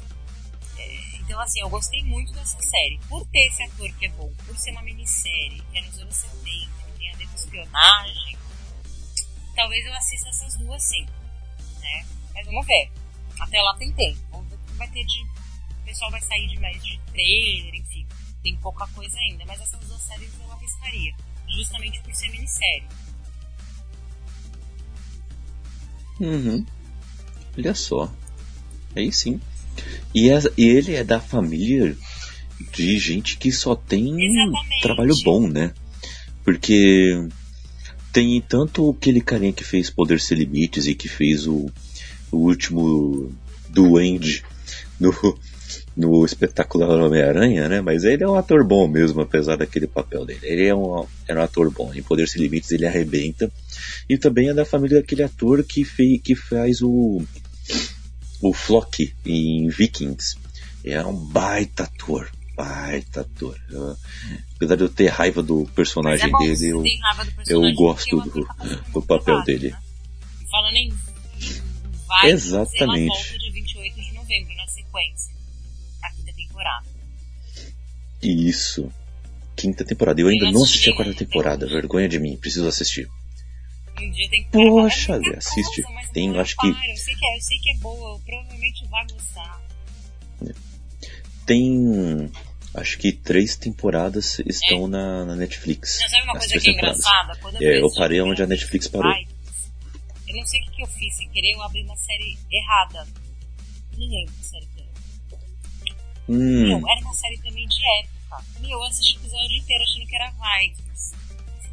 É, então, assim, eu gostei muito dessa série. Por ter esse ator que é bom, por ser uma minissérie, que é nos anos 70, espionagem, talvez eu assista essas duas sim. Né? Mas vamos ver. Até lá tem tempo. Vamos ver o que vai ter de pessoal vai sair de mais de trailer, enfim. Tem pouca coisa ainda, mas essas duas séries eu arriscaria. Justamente por ser minissérie. Uhum. Olha só. Aí sim. E, é, e ele é da família de gente que só tem Exatamente. trabalho bom, né? Porque tem tanto aquele carinha que fez Poder Sem Limites e que fez o, o último Duende no, no espetacular Homem-Aranha, né? Mas ele é um ator bom mesmo, apesar daquele papel dele. Ele é um, é um ator bom. Em Poder Sem Limites ele arrebenta. E também é da família daquele ator que, fez, que faz o, o Flock em Vikings. É um baita ator. Baita ator. Eu, apesar de eu ter raiva do personagem é bom, dele, eu, personagem eu gosto do, do papel dele. Né? Falando em vai Exatamente. de 28 de novembro, na sequência temporada. Isso. Quinta temporada. Eu ainda não assisti a quarta temporada. Vergonha de mim. Preciso assistir. Um dia tem que Poxa, muita assiste. coisa, Tem, eu acho que- para, Eu sei que, é, eu sei que é boa, eu provavelmente vai gostar. Tem. Acho que três temporadas estão na, na Netflix. Mas sabe uma coisa que é engraçada? Quando É, eu parei onde a Netflix parou. Eu não sei o que, eu fiz sem querer, eu abri uma série errada. Não lembro que série que era. Hum, Meu, era uma série também de época. Meu, eu assisti o episódio inteiro achando que era Vikings.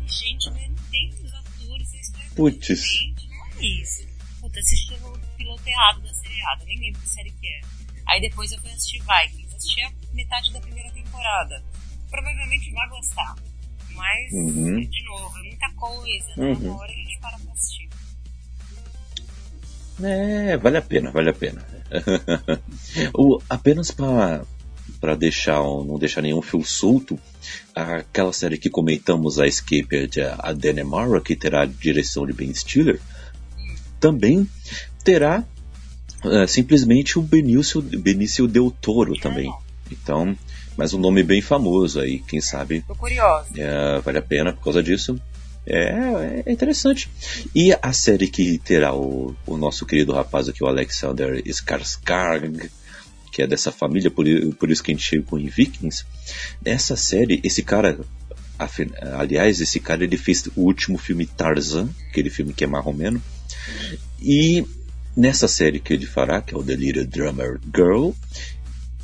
Eu Gente, mas não tem os atores, a história é Puts. não é isso. Puta, assisti o piloto errado da série errada, nem lembro que série que é. Aí depois eu fui assistir Vikings, assisti a metade da primeira temporada. Provavelmente vai gostar. Mas, Uhum. de novo, é muita coisa, né? Uhum. Uma hora a gente para pra assistir. É, vale a pena, vale a pena. (laughs) o, apenas para para deixar não deixar nenhum fio solto, aquela série que comentamos, a Escape a Danemara, que terá a direção de Ben Stiller, também terá é, simplesmente o Benício, Benício Del Toro também. Então, mas um nome bem famoso aí, quem sabe Tô curiosa. é, vale a pena por causa disso. É, é interessante. E a série que terá o, o nosso querido rapaz aqui, o Alexander Skarsgård, que é dessa família, por, por isso que a gente chegou em Vikings. Nessa série, esse cara, aliás, esse cara ele fez o último filme Tarzan, aquele filme que é marromeno. E nessa série que ele fará, que é o Little Drummer Girl,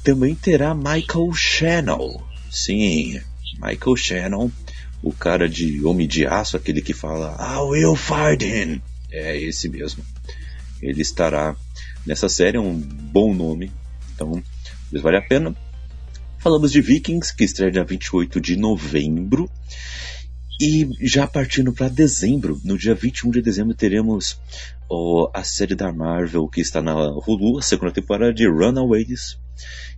também terá Michael Shannon. Sim, Michael Shannon, o cara de Homem de Aço, aquele que fala I will fight him. É esse mesmo. Ele estará nessa série, é um bom nome. Então, vale a pena. Falamos de Vikings, que estreia dia 28 de novembro. E já partindo para dezembro, no dia 21 de dezembro, teremos ó, a série da Marvel que está na Hulu, a segunda temporada de Runaways,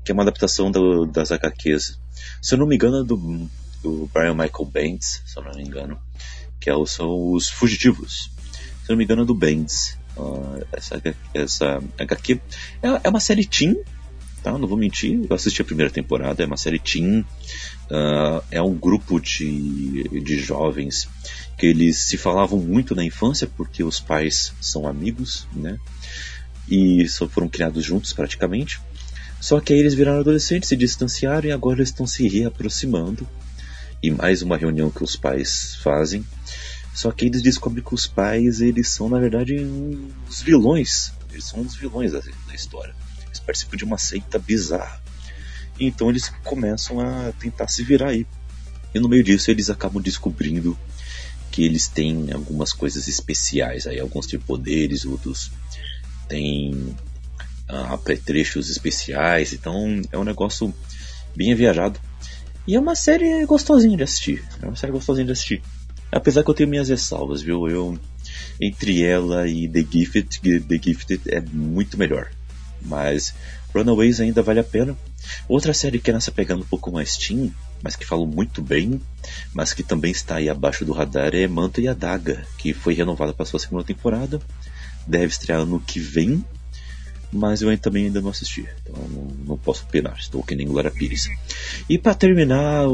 que é uma adaptação do- das HQs. Se eu não me engano, é do, do Brian Michael Bendis, se eu não me engano, que é são os Fugitivos. Se eu não me engano, é do Bendis. Ah, essa, essa HQ é, é uma série teen, tá? Não vou mentir, eu assisti a primeira temporada, é uma série teen. Ah, é um grupo de, de jovens que eles se falavam muito na infância porque os pais são amigos, né? E só foram criados juntos praticamente. Só que aí eles viraram adolescentes, se distanciaram e agora eles estão se reaproximando. E mais uma reunião que os pais fazem. Só que eles descobrem que os pais, eles são na verdade os vilões. Eles são os vilões da, da história. Eles participam de uma seita bizarra. Então eles começam a tentar se virar aí. E no meio disso eles acabam descobrindo que eles têm algumas coisas especiais aí. Alguns têm poderes, outros têm ah, apetrechos especiais. Então é um negócio bem viajado. E é uma série gostosinha de assistir. É uma série gostosinha de assistir. Apesar que eu tenho minhas ressalvas, viu? Eu entre ela e The Gifted, The Gifted é muito melhor. Mas Runaways ainda vale a pena. Outra série que é nessa pegando um pouco mais teen, mas que falam muito bem, mas que também está aí abaixo do radar é Manta e a Daga, que foi renovada para sua segunda temporada. Deve estrear ano que vem, mas eu também ainda não assisti, então não, não posso opinar, estou que nem Glória Pires. E para terminar,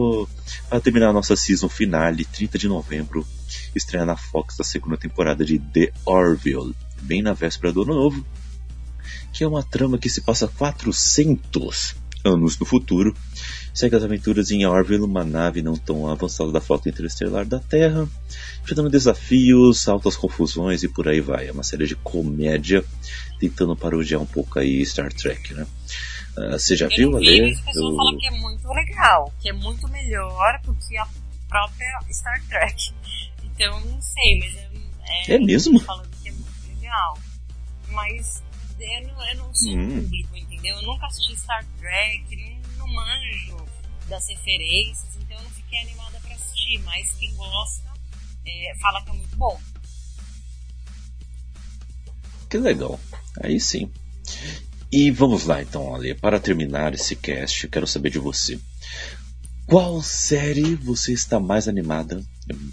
para terminar a nossa season finale, 30 de novembro, estreia na Fox a segunda temporada de The Orville, bem na véspera do ano novo, que é uma trama que se passa 400 anos no futuro. Segue as aventuras em Orville, uma nave não tão avançada da frota interestelar da Terra, enfrentando desafios, altas confusões e por aí vai. É uma série de comédia tentando parodiar um pouco aí Star Trek, né? Ah, você já Eu viu, não vi, Ale? mas o pessoal fala que é muito legal, que é muito melhor do que a própria Star Trek. Então, não sei, mas é, É mesmo? falando que é muito legal. Mas eu não, eu não sou Hum. público, entendeu? Eu nunca assisti Star Trek, não, não manjo das referências, então eu não fiquei animada pra assistir. Mas quem gosta é, fala que é muito bom. Que legal. Aí sim. E vamos lá então, Ale. Para terminar esse cast, eu quero saber de você. Qual série você está mais animada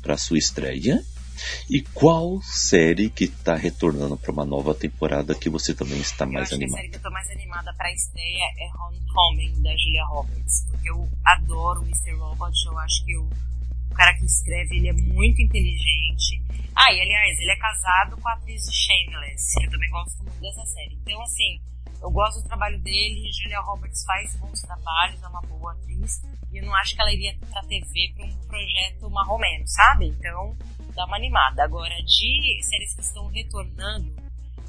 para sua estreia? E qual série que está retornando para uma nova temporada que você também está mais eu acho animada? a série que eu tô mais animada para estreia é Homecoming da Julia Roberts, porque eu adoro o Mr. Robot, eu acho que o cara que escreve ele é muito inteligente. Ah, e aliás, ele é casado com a atriz de Shameless, que eu também gosto muito dessa série. Então, assim, eu gosto do trabalho dele, Julia Roberts faz bons trabalhos, é uma boa atriz, e eu não acho que ela iria pra TV pra um projeto marromeno, sabe? Então, dá uma animada. Agora, de séries que estão retornando,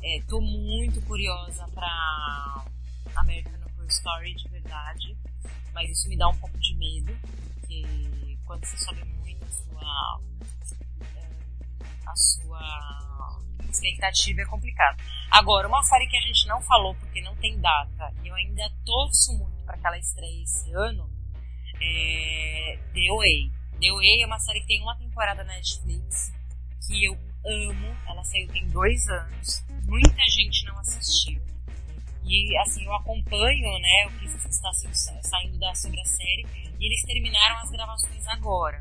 é, tô muito curiosa pra American Horror Story, de verdade, mas isso me dá um pouco de medo, porque quando você sobe muito a sua, é, a sua expectativa é complicado. Agora, uma série que a gente não falou porque não tem data e eu ainda torço muito para que ela estreie esse ano é The Way. The Way é uma série que tem uma temporada na Netflix que eu amo. Ela saiu tem dois anos. Muita gente não assistiu. E assim, eu acompanho né, o que está saindo da, sobre a série. E eles terminaram as gravações agora.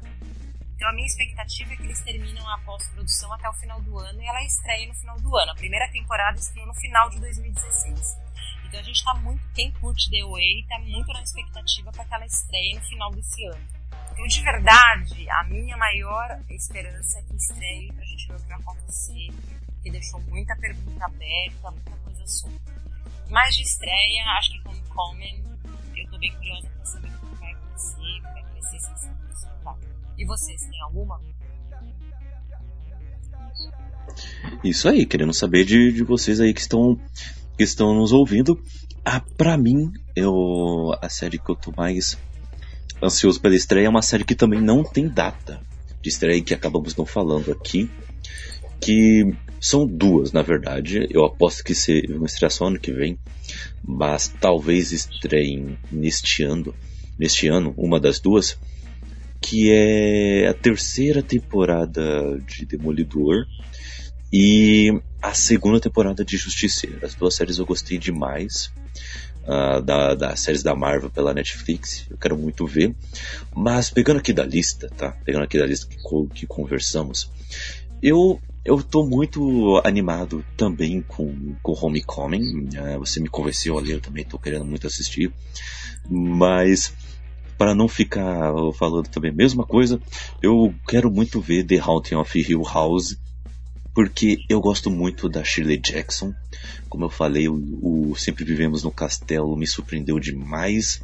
Então a minha expectativa é que eles terminam a pós-produção até o final do ano e ela estreia no final do ano. A primeira temporada estreou no final de 2016. Então a gente tá muito, quem curte The Way, tá muito na expectativa para que ela estreie no final desse ano. Então, de verdade, a minha maior esperança é que estreie pra gente ver o que vai acontecer, porque deixou muita pergunta aberta, muita coisa solta. Mas de estreia, acho que Homecoming, eu tô bem curiosa pra saber o que vai acontecer, como é que vai ser essa e vocês, têm alguma? Isso aí, querendo saber de, de vocês aí que estão, que estão nos ouvindo. Ah, pra mim, eu, a série que eu tô mais ansioso pela estreia é uma série que também não tem data de estreia que acabamos não falando aqui. Que são duas, na verdade. Eu aposto que se vão estrear só ano que vem, mas talvez estreiem neste ano, neste ano, uma das duas que é a terceira temporada de Demolidor e a segunda temporada de Justiceiro. As duas séries eu gostei demais. Uh, da, das séries da Marvel pela Netflix, eu quero muito ver. Mas pegando aqui da lista, tá? Pegando aqui da lista que, que conversamos, eu eu tô muito animado também com, com Homecoming. Uh, você me convenceu ali, eu também tô querendo muito assistir. Mas para não ficar falando também a mesma coisa, eu quero muito ver The Haunting of Hill House, porque eu gosto muito da Shirley Jackson. Como eu falei, o, o Sempre Vivemos no Castelo me surpreendeu demais.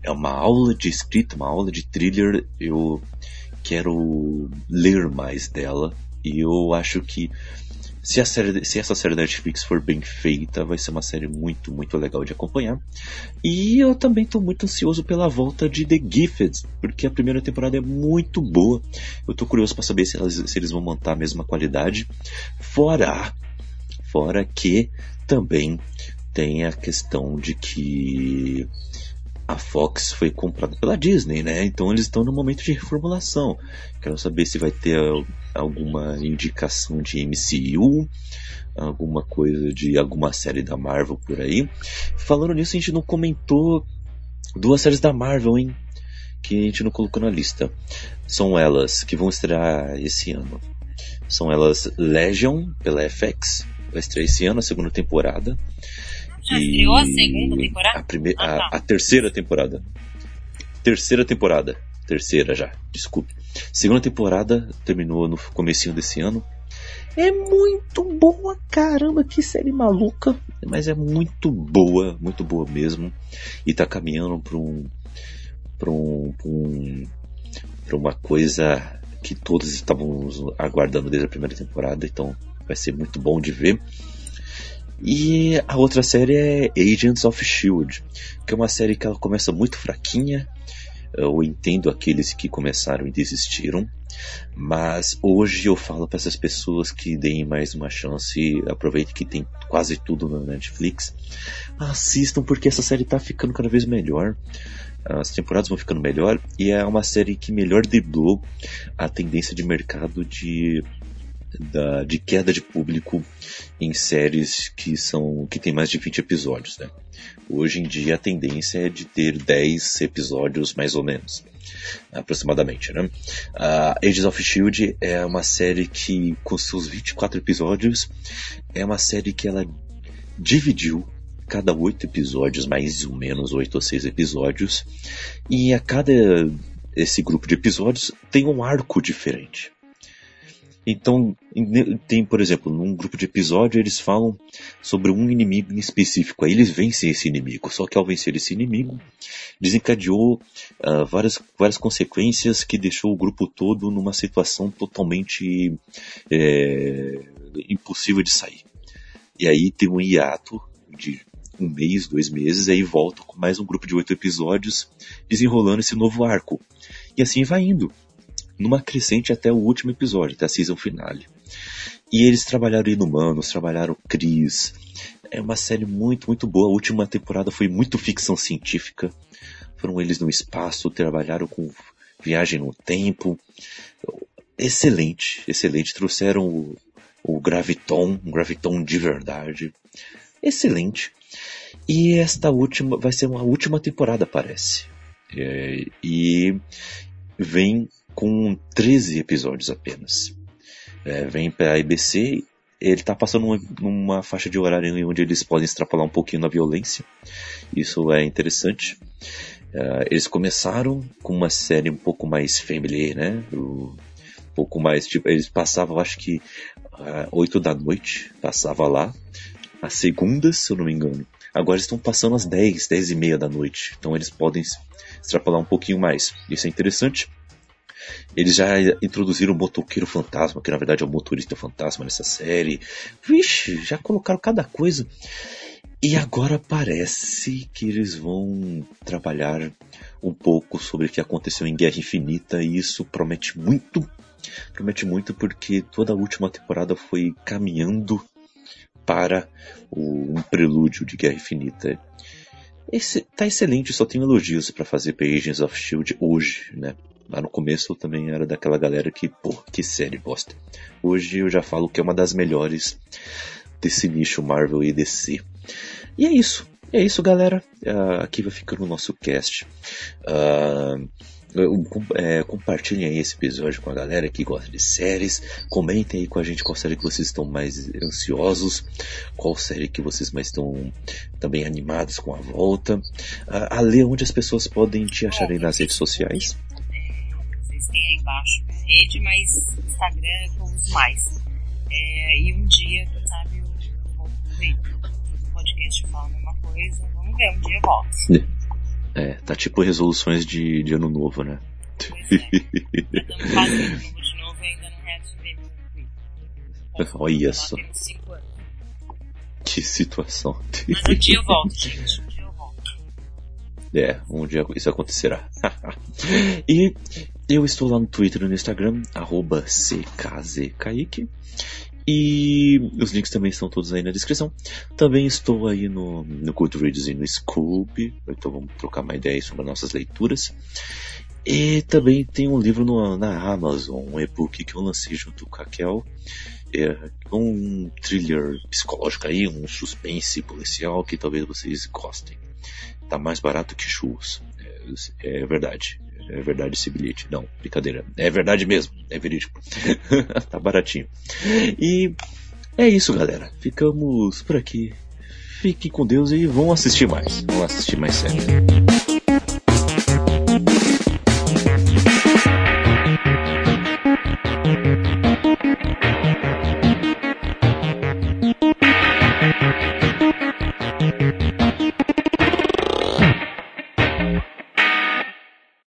É uma aula de escrita, uma aula de thriller. Eu quero ler mais dela. E eu acho que se, a série, se essa série da Netflix for bem feita, vai ser uma série muito, muito legal de acompanhar. E eu também estou muito ansioso pela volta de The Gifted, porque a primeira temporada é muito boa. Eu estou curioso para saber se, elas, se eles vão manter a mesma qualidade. Fora, fora que também tem a questão de que a Fox foi comprada pela Disney, né? Então eles estão no momento de reformulação. Quero saber se vai ter alguma indicação de MCU, alguma coisa de alguma série da Marvel por aí. Falando nisso, a gente não comentou duas séries da Marvel, hein? Que a gente não colocou na lista. São elas que vão estrear esse ano. São elas Legion pela FX, vai estrear esse ano a segunda temporada. Estreou a segunda temporada? A, primeira, ah, tá. a, a terceira temporada. Terceira temporada. Terceira já, desculpe. Segunda temporada terminou no comecinho desse ano. É muito boa, caramba, que série maluca. Mas é muito boa, muito boa mesmo. E tá caminhando para um, pra um, pra um, pra uma coisa que todos estávamos aguardando desde a primeira temporada. Então vai ser muito bom de ver. E a outra série é Agents of Shield, que é uma série que ela começa muito fraquinha. Eu entendo aqueles que começaram e desistiram, mas hoje eu falo para essas pessoas que deem mais uma chance, aproveitem que tem quase tudo na Netflix, assistam porque essa série está ficando cada vez melhor. As temporadas vão ficando melhor e é uma série que melhor driblou a tendência de mercado de da, de queda de público em séries que são que tem mais de 20 episódios, né? Hoje em dia a tendência é de ter 10 episódios mais ou menos, aproximadamente, né? A Agents of Shield é uma série que com seus 24 episódios é uma série que ela dividiu cada oito episódios, mais ou menos oito ou seis episódios, e a cada esse grupo de episódios tem um arco diferente. Então, tem, por exemplo, num grupo de episódio eles falam sobre um inimigo em específico. Aí eles vencem esse inimigo. Só que ao vencer esse inimigo, desencadeou uh, várias, várias consequências que deixou o grupo todo numa situação totalmente é, impossível de sair. E aí tem um hiato de um mês, dois meses, aí volta com mais um grupo de oito episódios desenrolando esse novo arco. E assim vai indo numa crescente até o último episódio, até a season finale. E eles trabalharam Inumanos, trabalharam Cris. É uma série muito, muito boa. A última temporada foi muito ficção científica. Foram eles no espaço, trabalharam com viagem no tempo. Excelente, excelente. Trouxeram o, o Graviton, um Graviton de verdade. Excelente. E esta última vai ser uma última temporada, parece. É, e vem com 13 episódios apenas. É, vem para a IBC, ele está passando uma, numa faixa de horário onde eles podem extrapolar um pouquinho na violência. Isso é interessante. Uh, eles começaram com uma série um pouco mais family, né? um pouco mais, tipo, eles passavam, acho que, uh, 8 da noite, passava lá. As segundas, se eu não me engano. Agora estão passando às 10, 10 e meia da noite. Então eles podem extrapolar um pouquinho mais. Isso é interessante. Eles já introduziram o motoqueiro fantasma, que na verdade é o motorista fantasma nessa série. Vixe, já colocaram cada coisa. E agora parece que eles vão trabalhar um pouco sobre o que aconteceu em Guerra Infinita e isso promete muito. Promete muito porque toda a última temporada foi caminhando para o, um prelúdio de Guerra Infinita. Esse, tá excelente, só tenho elogios para fazer para Agents of Shield hoje, né? Lá no começo eu também era daquela galera que, pô, que série bosta. Hoje eu já falo que é uma das melhores desse nicho Marvel e DC. E é isso. É isso, galera. Uh, aqui vai ficando o nosso cast. Uh, é, compartilhem aí esse episódio com a galera que gosta de séries. Comentem aí com a gente qual série que vocês estão mais ansiosos, qual série que vocês mais estão também animados com a volta. Uh, a ler onde as pessoas podem te achar aí nas redes sociais tem aí embaixo rede, mas Instagram eu uso mais. É, e um dia, quem sabe, eu volto pro podcast falar a mesma coisa. Vamos ver, um dia eu volto. É, tá tipo resoluções de, de ano novo, né? Pois é. Estamos fazendo de novo e ainda não reativei meu Olha só. Que situação. Mas um dia eu volto, gente. Um dia eu volto. É, um dia isso acontecerá. (laughs) e eu estou lá no Twitter e no Instagram, arroba CKZKaique. E os links também estão todos aí na descrição. Também estou aí no, no Goodreads e no Scoop. Então vamos trocar uma ideia sobre nossas leituras. E também tem um livro no, na Amazon, um e-book que eu lancei junto com a Kel. É um thriller psicológico aí, um suspense policial que talvez vocês gostem. Tá mais barato que churros. É, é verdade. É verdade esse bilhete. Não, brincadeira. É verdade mesmo. É verídico. (laughs) tá baratinho. E é isso, galera. Ficamos por aqui. Fiquem com Deus e vão assistir mais. Vão assistir mais séries.